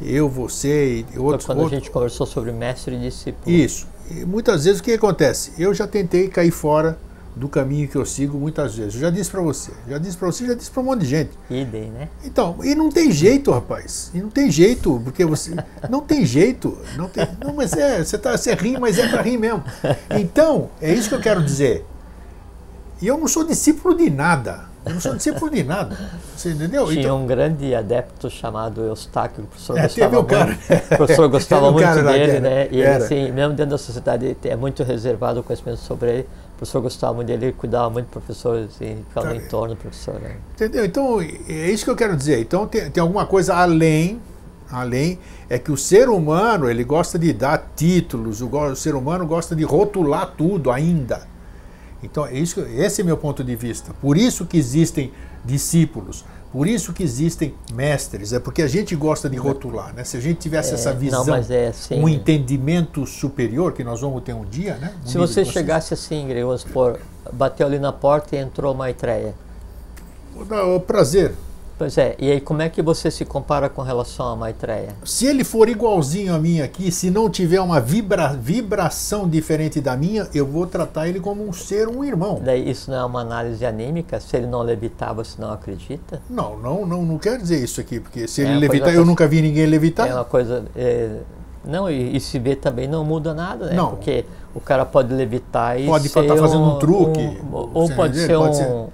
eu, você e outros. Quando outros, a gente conversou sobre mestre e discípulo. Isso. E muitas vezes o que acontece? Eu já tentei cair fora do caminho que eu sigo muitas vezes. Eu já disse para você, já disse para você, já disse para um monte de gente. Idem, né? Então, e não tem jeito, rapaz. E não tem jeito, porque você não tem jeito, não tem, não, mas é, você tá, você ri, mas é para rir mesmo. Então, é isso que eu quero dizer. E eu não sou discípulo de nada. Eu não sou de nada. Você entendeu? Tinha então, um grande adepto chamado Eustáquio, o professor é, gostava o cara, muito, o professor gostava muito dele, né? E ele, assim, mesmo dentro da sociedade, é muito reservado o conhecimento sobre ele professor gostava muito dele, cuidava muito do professor, assim, ficava tá. em torno do professor. Né? Entendeu? Então, é isso que eu quero dizer. Então, tem, tem alguma coisa além, além, é que o ser humano, ele gosta de dar títulos, o, o ser humano gosta de rotular tudo ainda. Então, é isso, esse é meu ponto de vista. Por isso que existem discípulos, por isso que existem mestres, é porque a gente gosta de rotular, né? Se a gente tivesse é, essa visão, não, é assim, um entendimento superior, que nós vamos ter um dia, né? Um se você chegasse assim, Greg, vamos supor, bateu ali na porta e entrou Maitreya. O prazer, Pois é, e aí como é que você se compara com relação a Maitreya? Se ele for igualzinho a mim aqui, se não tiver uma vibra, vibração diferente da minha, eu vou tratar ele como um ser, um irmão. Daí isso não é uma análise anímica? Se ele não levitar, você não acredita? Não, não, não, não quer dizer isso aqui, porque se é ele levitar, eu nunca vi ninguém levitar. É uma coisa. É, não, e, e, se vê também não muda nada, né? Não. Porque o cara pode levitar e. Pode estar fazendo um, um truque. Um, ou pode ser, pode. Ser um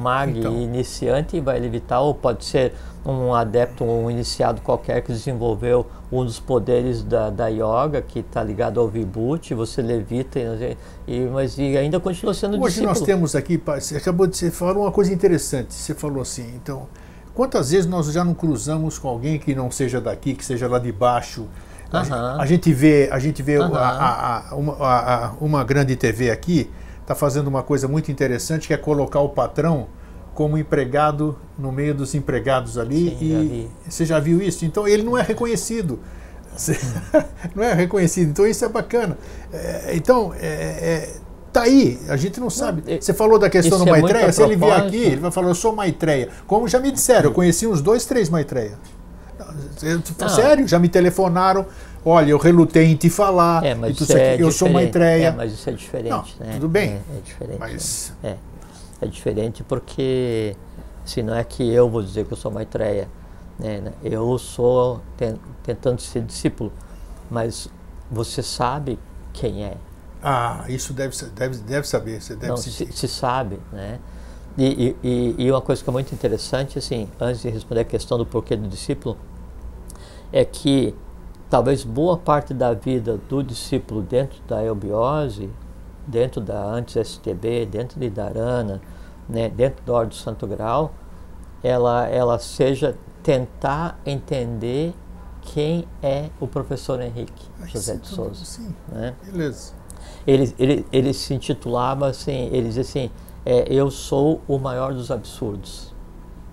mag então. iniciante vai levitar, ou pode ser um adepto, um iniciado qualquer que desenvolveu um dos poderes da, da yoga, que está ligado ao vibhuti, você levita, e, mas e ainda continua sendo Hoje discípulo. nós temos aqui, você acabou de você falar uma coisa interessante, você falou assim, então, quantas vezes nós já não cruzamos com alguém que não seja daqui, que seja lá de baixo, a, a gente vê, a gente vê a, a, uma, uma grande TV aqui, está fazendo uma coisa muito interessante que é colocar o patrão como empregado no meio dos empregados ali Sim, e já você já viu isso? Então ele não é reconhecido. não é reconhecido. Então isso é bacana. É, então, é, é, tá aí, a gente não sabe. Você falou da questão do é Maitreya, se ele vier aqui, ele vai falar, eu sou Maitreya. Como já me disseram, eu conheci uns dois, três Maitreya. Sério, já me telefonaram, olha, eu relutei em te falar, é, mas isso é eu sou uma estreia. É, mas isso é diferente, não, né? Tudo bem. É, é diferente. Mas... É, é diferente porque se não é que eu vou dizer que eu sou uma estreia, né, né? Eu sou tentando ser discípulo, mas você sabe quem é. Ah, isso deve, deve, deve saber, você deve não, se, se sabe, né? E, e, e, uma coisa que é muito interessante, assim, antes de responder a questão do porquê do discípulo, é que talvez boa parte da vida do discípulo dentro da eubiose, dentro da antes-STB, dentro de Dharana, né, dentro da Ordem do Santo Grau, ela, ela seja tentar entender quem é o professor Henrique Ai, José sim, de tudo- Souza. Sim, Né? beleza. Ele, ele, ele se intitulava assim, ele dizia assim, é, eu sou o maior dos absurdos.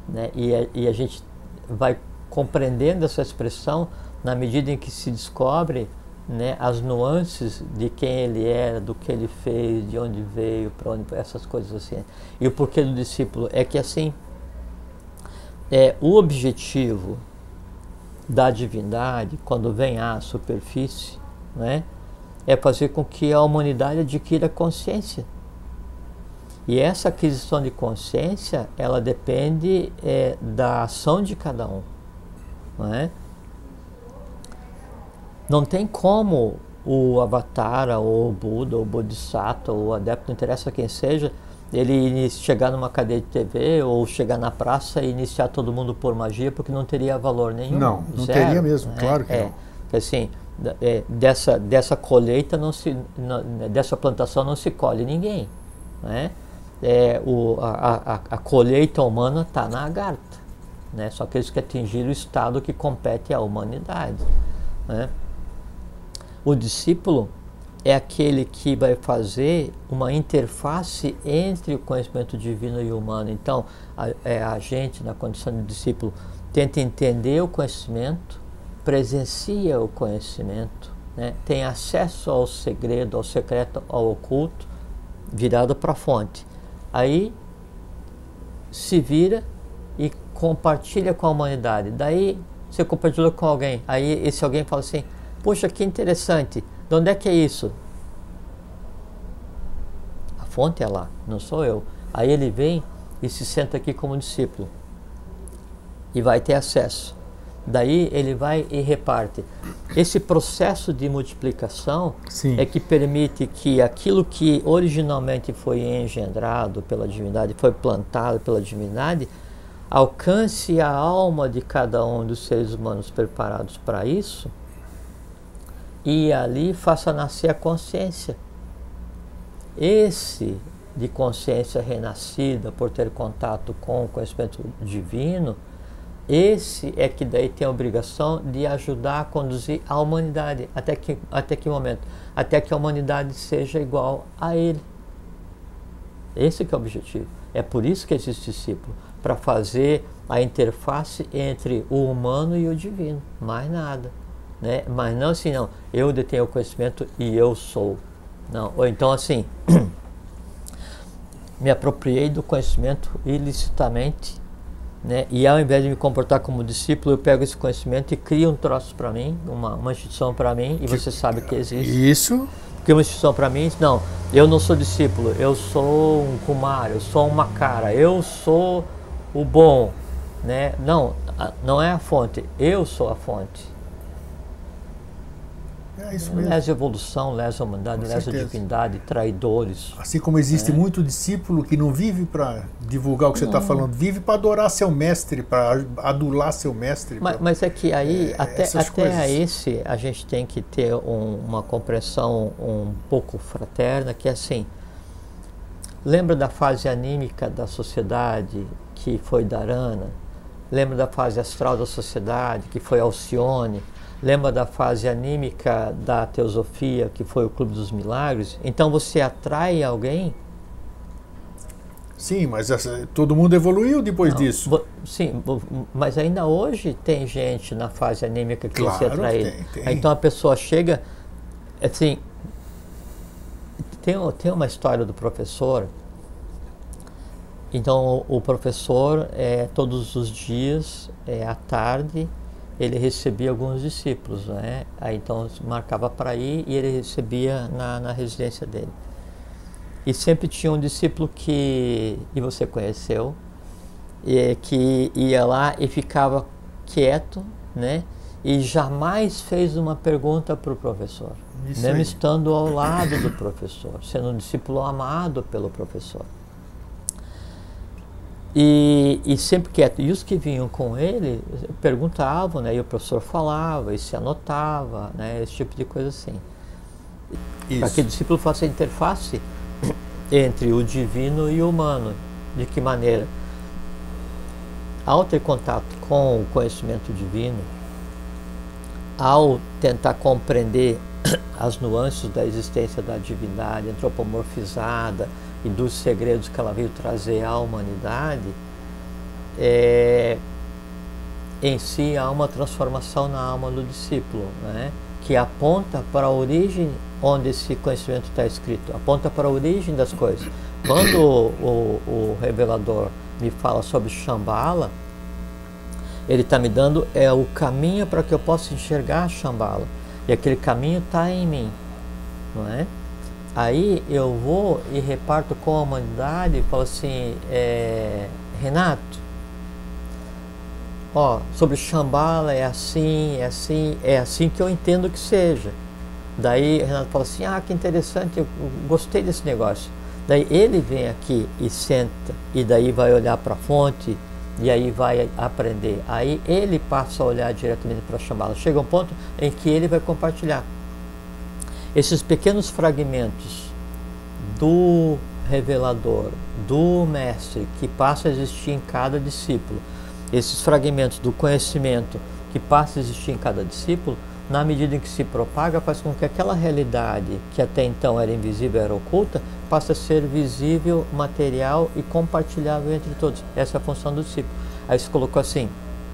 Né? E, e a gente vai compreendendo essa expressão na medida em que se descobre né, as nuances de quem ele era, do que ele fez, de onde veio, para onde essas coisas assim. E o porquê do discípulo é que assim, é, o objetivo da divindade, quando vem à superfície, né, é fazer com que a humanidade adquira consciência. E essa aquisição de consciência, ela depende é, da ação de cada um. Não, é? Não tem como o avatar, ou o Buda, ou o Bodhisattva, ou o adepto, não interessa quem seja, ele chegar numa cadeia de TV ou chegar na praça e iniciar todo mundo por magia, porque não teria valor nenhum. Não, não Zero, teria mesmo, né? claro que é. não. Assim, é, dessa, dessa colheita não se, não- dessa plantação não se colhe ninguém, né? É, o, a, a, a colheita humana está na agarta, né? Só aqueles que atingiram o estado que compete à humanidade, né? O discípulo é aquele que vai fazer uma interface entre o conhecimento divino e humano. Então, a, é, a gente, na condição de discípulo, tenta entender o conhecimento, presencia o conhecimento, né? tem acesso ao segredo, ao secreto, ao oculto, virado para a fonte. Aí se vira e compartilha com a humanidade. Daí você compartilha com alguém. Aí esse alguém fala assim: Poxa, que interessante. De onde é que é isso? A fonte é lá, não sou eu. Aí ele vem e se senta aqui como discípulo e vai ter acesso. Daí ele vai e reparte. Esse processo de multiplicação Sim. é que permite que aquilo que originalmente foi engendrado pela divindade, foi plantado pela divindade, alcance a alma de cada um dos seres humanos preparados para isso e ali faça nascer a consciência. Esse de consciência renascida por ter contato com o conhecimento divino, esse é que daí tem a obrigação de ajudar a conduzir a humanidade. Até que, até que momento? Até que a humanidade seja igual a ele. Esse é o objetivo. É por isso que existe discípulo, para fazer a interface entre o humano e o divino, mais nada. Né? Mas não assim, não, eu detenho o conhecimento e eu sou. Não, ou então assim, me apropriei do conhecimento ilicitamente, né? e ao invés de me comportar como discípulo, eu pego esse conhecimento e crio um troço para mim, uma, uma instituição para mim, e você sabe que existe. Isso, Cria uma instituição para mim, não, eu não sou discípulo, eu sou um kumar, eu sou uma cara, eu sou o bom, né? Não, não é a fonte, eu sou a fonte. É isso mesmo. Lesa evolução, lesa humanidade, Com lesa certeza. divindade, traidores. Assim como existe É. muito discípulo que não vive para divulgar o que você está falando, vive para adorar seu mestre, para adular seu mestre. Mas, pra- mas é que aí, É, até, até coisas. a esse, a gente tem que ter um- uma compreensão um pouco fraterna, que é assim, lembra da fase anímica da sociedade, que foi Dharana? Lembra da fase astral da sociedade, que foi Alcione? Lembra da fase anímica da teosofia, que foi o Clube dos Milagres? Então você atrai alguém Sim, mas essa- todo mundo evoluiu depois Não, disso. Sim, mas ainda hoje tem gente na fase anímica que Claro se atrai. tem, tem. Então a pessoa chega, assim, tem, tem uma história do professor. Então o, o professor, é, todos os dias, é, à tarde, ele recebia alguns discípulos, né? Aí então marcava para ir e ele recebia na, na residência dele. E sempre tinha um discípulo que e você conheceu, e, que ia lá e ficava quieto, né? E jamais fez uma pergunta para o professor, Isso mesmo aí. estando ao lado do professor, sendo um discípulo amado pelo professor. E, e sempre quieto. E os que vinham com ele perguntavam, né? E o professor falava, e se anotava, né? Esse tipo de coisa assim para que o discípulo faça a interface entre o divino e o humano. De que maneira? ao ter contato com o conhecimento divino, ao tentar compreender as nuances da existência da divindade antropomorfizada e dos segredos que ela veio trazer à humanidade, é, em si há uma transformação na alma do discípulo, né? que aponta para a origem onde esse conhecimento está escrito, aponta para a origem das coisas. Quando o, o, o revelador me fala sobre Shambhala, ele está me dando é o caminho para que eu possa enxergar Shambhala. E aquele caminho está em mim, não é? Aí eu vou e reparto com a humanidade e falo assim, é, Renato, ó, sobre Shambhala é assim, é assim, é assim que eu entendo que seja. Daí Renato fala assim, ah, que interessante, eu gostei desse negócio. Daí ele vem aqui e senta, e daí vai olhar para a fonte, e aí vai aprender. Aí ele passa a olhar diretamente para a chamada. Chega um ponto em que ele vai compartilhar. Esses pequenos fragmentos do revelador, do mestre, que passa a existir em cada discípulo, esses fragmentos do conhecimento que passa a existir em cada discípulo, na medida em que se propaga, faz com que aquela realidade que até então era invisível, era oculta, passe a ser visível, material e compartilhável entre todos. Essa é a função do discípulo. Aí se colocou assim.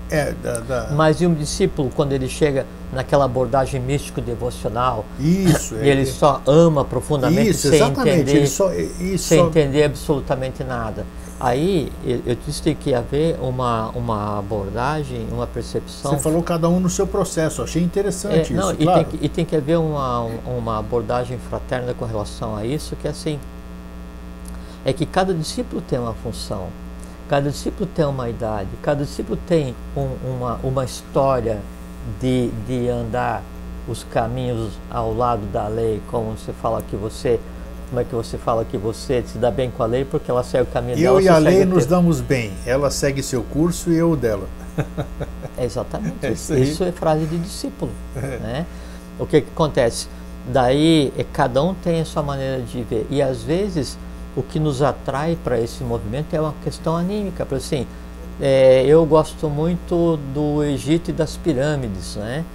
É, da, da... Mas e um discípulo, quando ele chega naquela abordagem místico-devocional, isso, e ele é, só ama profundamente isso, sem, entender, só, isso, sem entender absolutamente nada. Aí eu disse que tem que haver uma, uma abordagem, uma percepção. Você falou cada um no seu processo, achei interessante é, não, isso. E, claro. tem que, e tem que haver uma, uma abordagem fraterna com relação a isso, que é assim. É que cada discípulo tem uma função, cada discípulo tem uma idade, cada discípulo tem um, uma, uma história de, de andar os caminhos ao lado da lei, como você fala que você como é que você fala que você se dá bem com a lei porque ela segue o caminho eu dela? Eu e a lei nos damos bem. Ela segue seu curso e eu o dela. É exatamente é isso. Isso é frase de discípulo. É. Né? O que, que acontece? Daí é, cada um tem a sua maneira de ver. E às vezes o que nos atrai para esse movimento é uma questão anímica. Por assim, é, eu gosto muito do Egito e das pirâmides, né?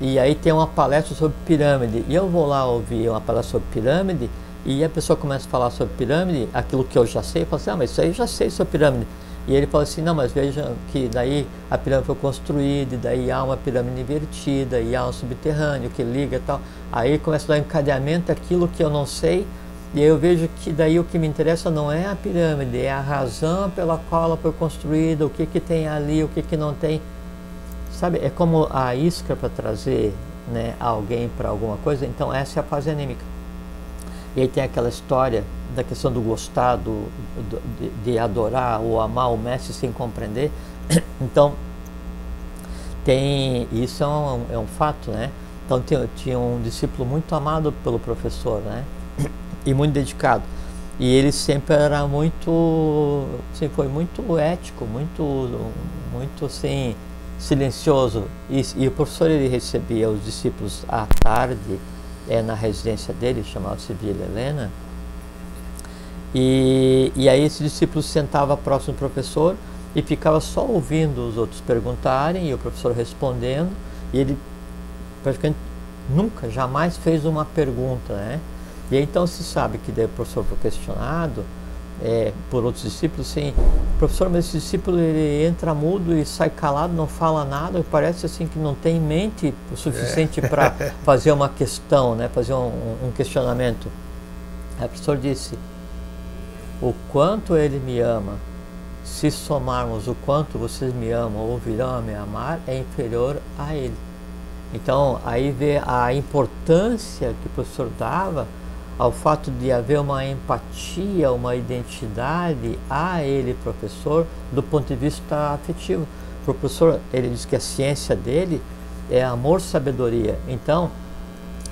E aí tem uma palestra sobre pirâmide. E eu vou lá ouvir uma palestra sobre pirâmide e a pessoa começa a falar sobre pirâmide, aquilo que eu já sei, eu falo assim, ah, mas isso aí eu já sei sobre pirâmide. E ele fala assim, não, mas veja que daí a pirâmide foi construída, e daí há uma pirâmide invertida, e há um subterrâneo que liga e tal. Aí começa a dar um encadeamento aquilo que eu não sei, e eu vejo que daí o que me interessa não é a pirâmide, é a razão pela qual ela foi construída, o que, que tem ali, o que, que não tem. Sabe, é como a isca para trazer né, alguém para alguma coisa, então essa é a fase anímica. E aí tem aquela história da questão do gostar, do, do de, de, adorar ou amar o mestre sem compreender. Então, tem isso é um, é um fato, né? Então tem, tinha um discípulo muito amado pelo professor, né? E muito dedicado. E ele sempre era muito, foi muito ético, muito, muito assim, silencioso. E, e o professor ele recebia os discípulos à tarde é, na residência dele, chamava-se Vila Helena. E, e aí esse discípulo sentava próximo do professor e ficava só ouvindo os outros perguntarem e o professor respondendo. E ele praticamente nunca, jamais fez uma pergunta, né? E então se sabe que daí o professor foi questionado é, por outros discípulos, assim, professor, mas esse discípulo ele entra mudo e sai calado, não fala nada, parece assim que não tem mente o suficiente é. para fazer uma questão, né, fazer um, um questionamento. Aí o professor disse, o quanto ele me ama, se somarmos o quanto vocês me amam ou virão a me amar, é inferior a ele. Então, aí vê a importância que o professor dava ao fato de haver uma empatia, uma identidade a ele, professor, do ponto de vista afetivo. O professor, ele diz que a ciência dele é amor, sabedoria. Então,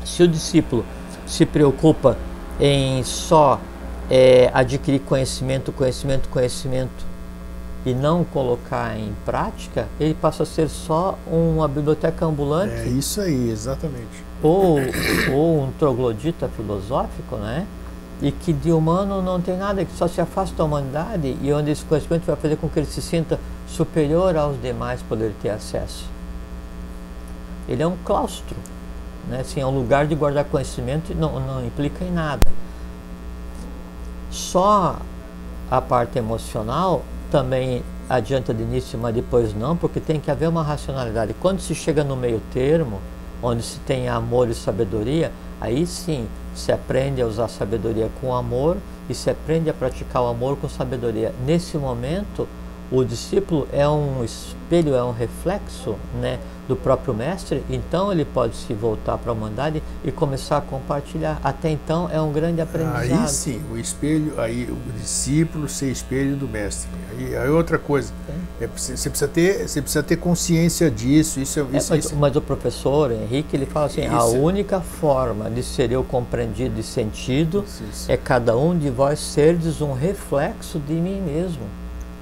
se o discípulo se preocupa em só é, adquirir conhecimento, conhecimento, conhecimento e não colocar em prática, ele passa a ser só uma biblioteca ambulante. É isso aí, exatamente ou, ou um troglodita filosófico, né? E que de humano não tem nada, que só se afasta da humanidade e onde esse conhecimento vai fazer com que ele se sinta superior aos demais poder ter acesso. Ele é um claustro, né? assim, é um lugar de guardar conhecimento e não, não implica em nada. Só a parte emocional também adianta de início, mas depois não, porque tem que haver uma racionalidade. Quando se chega no meio termo, onde se tem amor e sabedoria, aí sim se aprende a usar sabedoria com amor e se aprende a praticar o amor com sabedoria. Nesse momento, o discípulo é um espelho, é um reflexo né, do próprio mestre, então ele pode se voltar para a humanidade e começar a compartilhar. Até então é um grande aprendizado. Aí sim, o espelho, aí o discípulo ser espelho do mestre. Aí, aí outra coisa, é, você, precisa ter, você precisa ter consciência disso. Isso, é, isso, é, mas, isso. mas, o professor Henrique ele fala assim: a única forma de ser eu compreendido e sentido é cada um de vós serdes um reflexo de mim mesmo.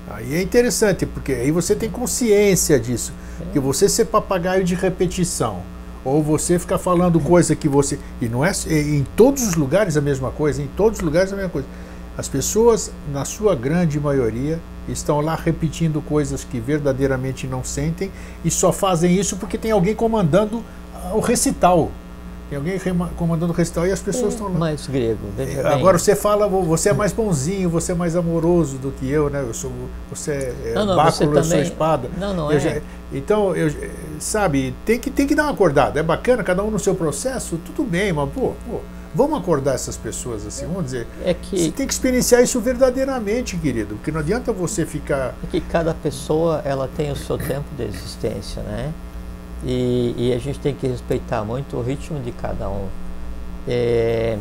Aí é interessante, porque aí você tem consciência disso. É. Que você ser papagaio de repetição, ou você ficar falando coisa que você. E não é em todos os lugares a mesma coisa, em todos os lugares a mesma coisa. As pessoas, na sua grande maioria, estão lá repetindo coisas que verdadeiramente não sentem e só fazem isso porque tem alguém comandando o recital. Tem alguém comandando o recital e as pessoas estão lá. Mais grego. É, agora você fala, você é mais bonzinho, você é mais amoroso do que eu, né? Eu sou, você é não, não, báculo, você eu sou espada. Não, não eu é. Já, então, eu, sabe, tem que, tem que dar uma acordada. É bacana, cada um no seu processo, tudo bem, mas pô, pô vamos acordar essas pessoas assim, vamos dizer. É que você tem que experienciar isso verdadeiramente, querido, porque não adianta você ficar. É que cada pessoa ela tem o seu tempo de existência, né? E, e, a gente tem que respeitar muito o ritmo de cada um. É,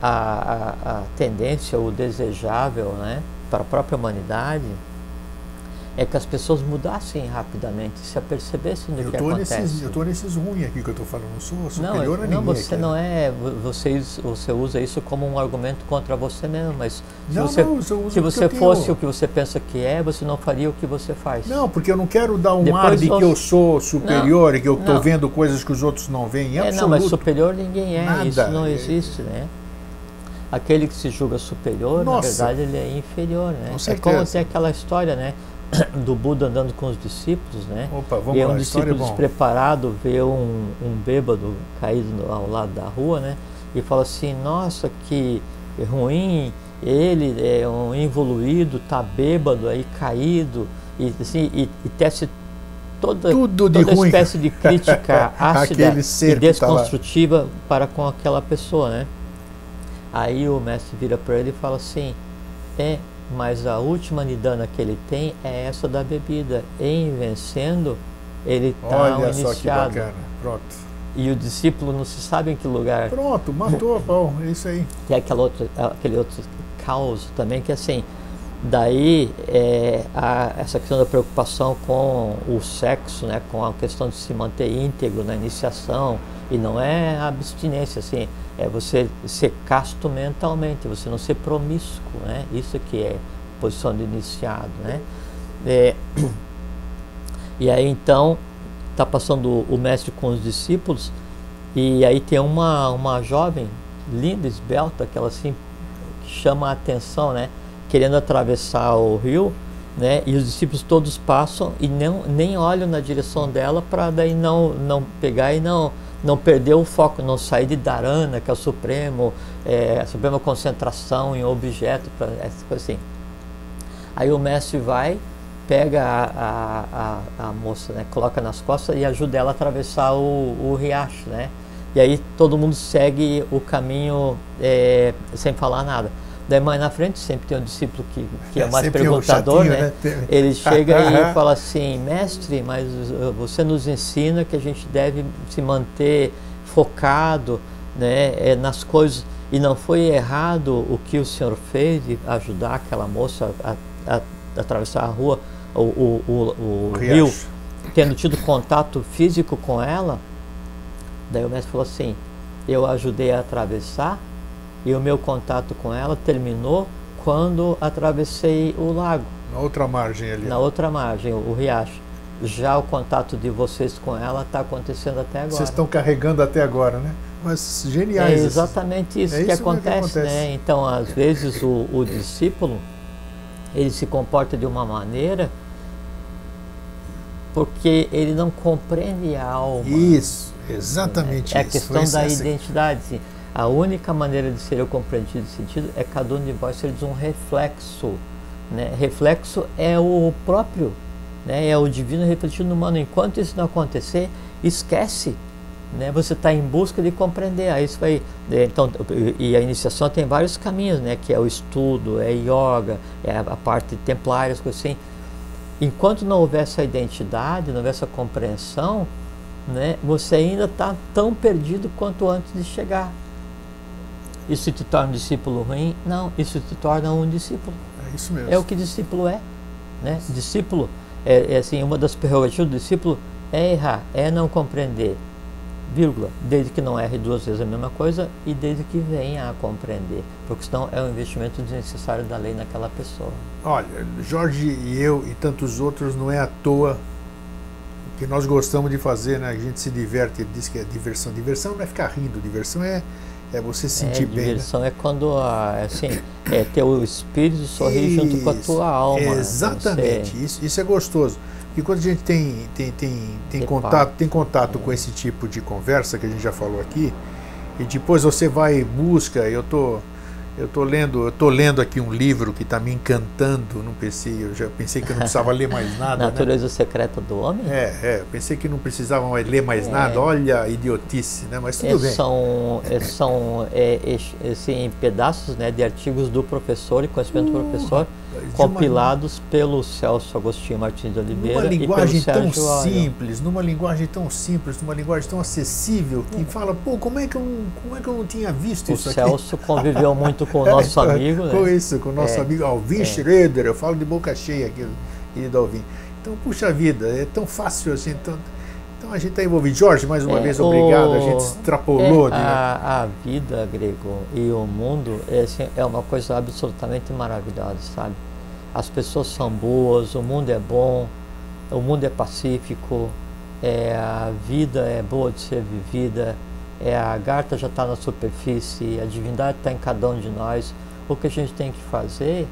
a, a, a, tendência, o desejável né, para a própria humanidade é que as pessoas mudassem rapidamente, se apercebessem do eu que acontece. Nesses, eu estou nesses ruins aqui que eu estou falando, não sou superior não, a ninguém. Não, você aqui, não é, você, você usa isso como um argumento contra você mesmo, mas se não, você, não, se você fosse o que você pensa que é, você não faria o que você faz. Não, porque eu não quero dar um Depois ar de que eu sou superior não, e que eu estou vendo coisas que os outros não veem. É, não, mas superior ninguém é, Nada. isso não existe, né? Aquele que se julga superior, Nossa. na verdade, ele é inferior, né? Com é como tem aquela história, né? do Buda andando com os discípulos, né? Opa, vamos e é um lá, discípulo despreparado vê um, um bêbado caído ao lado da rua, né? E fala assim, nossa, que ruim, ele é um evoluído, tá bêbado aí, caído, e assim, e, e tece toda, Tudo de toda ruim. espécie de crítica ácida e desconstrutiva tá para com aquela pessoa, né? Aí o mestre vira para ele e fala assim, é mas a última nidana que ele tem é essa da bebida. Em vencendo, ele está Olha iniciado. Pronto. E o discípulo não se sabe em que lugar. Pronto, matou a pau, é isso aí. Tem aquela outra, aquele outro caos também que assim, daí é, a, essa questão da preocupação com o sexo, né, com a questão de se manter íntegro na iniciação, e não é abstinência, assim, é você ser casto mentalmente, você não ser promíscuo, né? Isso que é posição de iniciado, né? É, e aí então está passando o mestre com os discípulos e aí tem uma, uma jovem linda, esbelta, aquela assim que chama a atenção, né? Querendo atravessar o rio, né? E os discípulos todos passam e não, nem olham na direção dela para daí não não pegar e não não perder o foco, não sair de Dharana, que é o supremo, é, a suprema concentração em objeto, pra, essa coisa assim. Aí o mestre vai, pega a, a, a, a, moça, né, coloca nas costas e ajuda ela a atravessar o, o riacho, né? E aí todo mundo segue o caminho é, sem falar nada. Daí mais na frente sempre tem um discípulo que, que é, é mais perguntador, chatinho, né? né? Ele chega e fala assim, mestre, mas uh, você nos ensina que a gente deve se manter focado né, é, nas coisas. E não foi errado o que o senhor fez de ajudar aquela moça a, a, a atravessar a rua, o, o, o, o rio, tendo tido contato físico com ela. Daí o mestre falou assim, eu ajudei a atravessar e o meu contato com ela terminou quando atravessei o lago. Na outra margem ali. Na outra margem, o riacho. Já o contato de vocês com ela está acontecendo até agora. Vocês estão carregando até agora, né? Mas geniais. É exatamente isso, é que, isso acontece, que, acontece, né? Então, às vezes o, o discípulo ele se comporta de uma maneira porque ele não compreende a alma. Isso, exatamente é, isso. É a questão da identidade. A única maneira de ser eu compreendido e sentido é cada um de vós ser um reflexo. Né? Reflexo é o próprio, né? é o divino refletido no humano. Enquanto isso não acontecer, esquece. Né? Você está em busca de compreender. Aí isso vai, né? então, e a iniciação tem vários caminhos, né? que é o estudo, é yoga, é a parte templária, as coisas assim. Enquanto não houver essa identidade, não houver essa compreensão, né? você ainda está tão perdido quanto antes de chegar. Isso te torna um discípulo ruim? Não, isso te torna um discípulo. É isso mesmo. É o que discípulo é. Né? Discípulo, é, é assim, uma das prerrogativas do discípulo é errar, é não compreender, vírgula, desde que não erre duas vezes a mesma coisa e desde que venha a compreender, porque senão é um investimento desnecessário da lei naquela pessoa. Olha, Jorge e eu e tantos outros não é à toa que nós gostamos de fazer, né? A gente se diverte, diz que é diversão. Diversão não é ficar rindo, diversão é é você se sentir é, bem. Diversão né? é quando assim, é ter o espírito sorrir isso, junto com a tua alma. Exatamente, você... isso, isso é gostoso. E quando a gente tem, tem, tem, tem contato, tem contato é. com esse tipo de conversa que a gente já falou aqui, e depois você vai e busca, eu tô eu tô lendo, eu tô lendo aqui um livro que está me encantando, não pensei, eu já pensei que eu não precisava ler mais nada. Né? Natureza né? secreta do homem? É, é, pensei que não precisava mais ler mais é. nada. Olha a idiotice, né? Mas tudo é, bem. São, é, são é, assim, pedaços né, de artigos do professor e conhecimento uh, do professor compilados uma... pelo Celso Agostinho Martins de Oliveira numa linguagem e tão simples, numa linguagem tão simples, numa linguagem tão acessível que fala, pô, como é que eu, como é que eu não tinha visto o isso aqui? O Celso conviveu muito com o nosso é, amigo, com né? isso, com o nosso é, amigo Alvin é. Schroeder, eu falo de boca cheia aqui, querido Alvin. Então, puxa vida, é tão fácil assim, tão, então a gente está envolvido. Jorge, mais uma é, vez, obrigado. O, a gente extrapolou. É, a, a, vida, grego, e o mundo é, assim, é uma coisa absolutamente maravilhosa, sabe? As pessoas são boas, o mundo é bom, o mundo é pacífico, é, a vida é boa de ser vivida, é, a garta já está na superfície, a divindade está em cada um de nós. O que a gente tem que fazer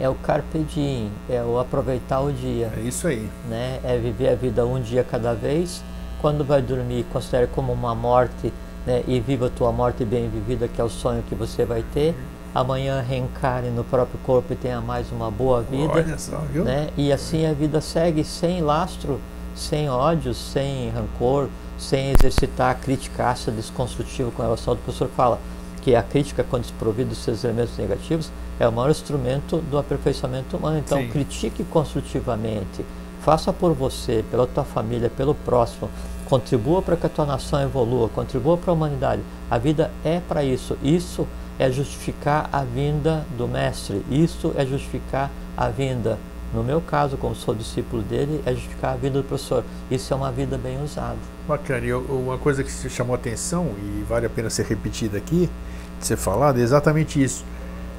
é o carpe diem, é o aproveitar o dia. É isso aí. Né? É viver a vida um dia cada vez. Quando vai dormir, considere como uma morte né? e viva a tua morte bem vivida, que é o sonho que você vai ter amanhã reencarne no próprio corpo e tenha mais uma boa vida. Olha só, viu? Né? E assim a vida segue sem lastro, sem ódio, sem rancor, sem exercitar a crítica ácida, desconstrutiva, como o do professor fala, que a crítica, quando desprovida dos seus elementos negativos, é o maior instrumento do aperfeiçoamento humano. Então, Sim. critique construtivamente, faça por você, pela tua família, pelo próximo, contribua para que a tua nação evolua, contribua para a humanidade. A vida é para isso. Isso é justificar a vinda do mestre. Isso é justificar a vinda, no meu caso, como sou discípulo dele, é justificar a vinda do professor. Isso é uma vida bem usada. Bacana. E uma coisa que chamou atenção e vale a pena ser repetida aqui, de ser falado, é exatamente isso.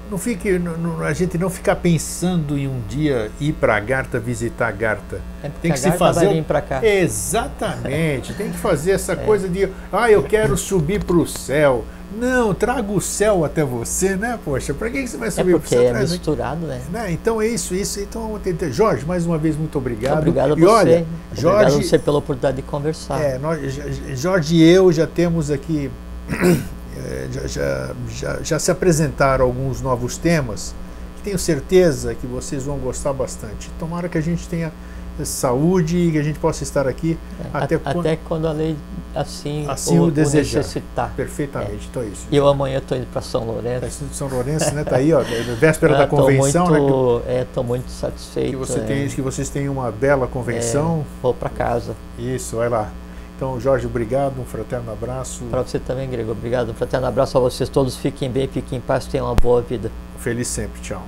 Não fique, não, a gente não ficar pensando em um dia ir para a Garta visitar a Garta. É tem que se fazer vai vir para cá. Exatamente. tem que fazer essa é. coisa de, ah, eu quero subir para o céu. Não, traga o céu até você, né? Poxa, para que você vai subir é porque para o céu? É misturado, né? né? Então é isso, isso. Então, Jorge, mais uma vez, muito obrigado. Obrigado a e você. olha, Jorge, obrigado a você pela oportunidade de conversar. É, nós, Jorge e eu já temos aqui, é, já, já, já, já se apresentaram alguns novos temas. Tenho certeza que vocês vão gostar bastante. Tomara que a gente tenha saúde e que a gente possa estar aqui é, até, a, quando, até quando a lei assim, assim o, o desejar. O necessitar. Perfeitamente, é. então é isso. E eu amanhã estou indo para São Lourenço. Tá São Lourenço, né? Tá aí, ó, véspera da convenção, muito, né? É, estou muito satisfeito. Que, você é. tem, que vocês tenham uma bela convenção. É, vou para casa. Isso, vai lá. Então, Jorge, obrigado, um fraterno abraço. Para você também, Grego, obrigado. Um fraterno abraço a vocês todos. Fiquem bem, fiquem em paz, tenham uma boa vida. Feliz sempre, tchau.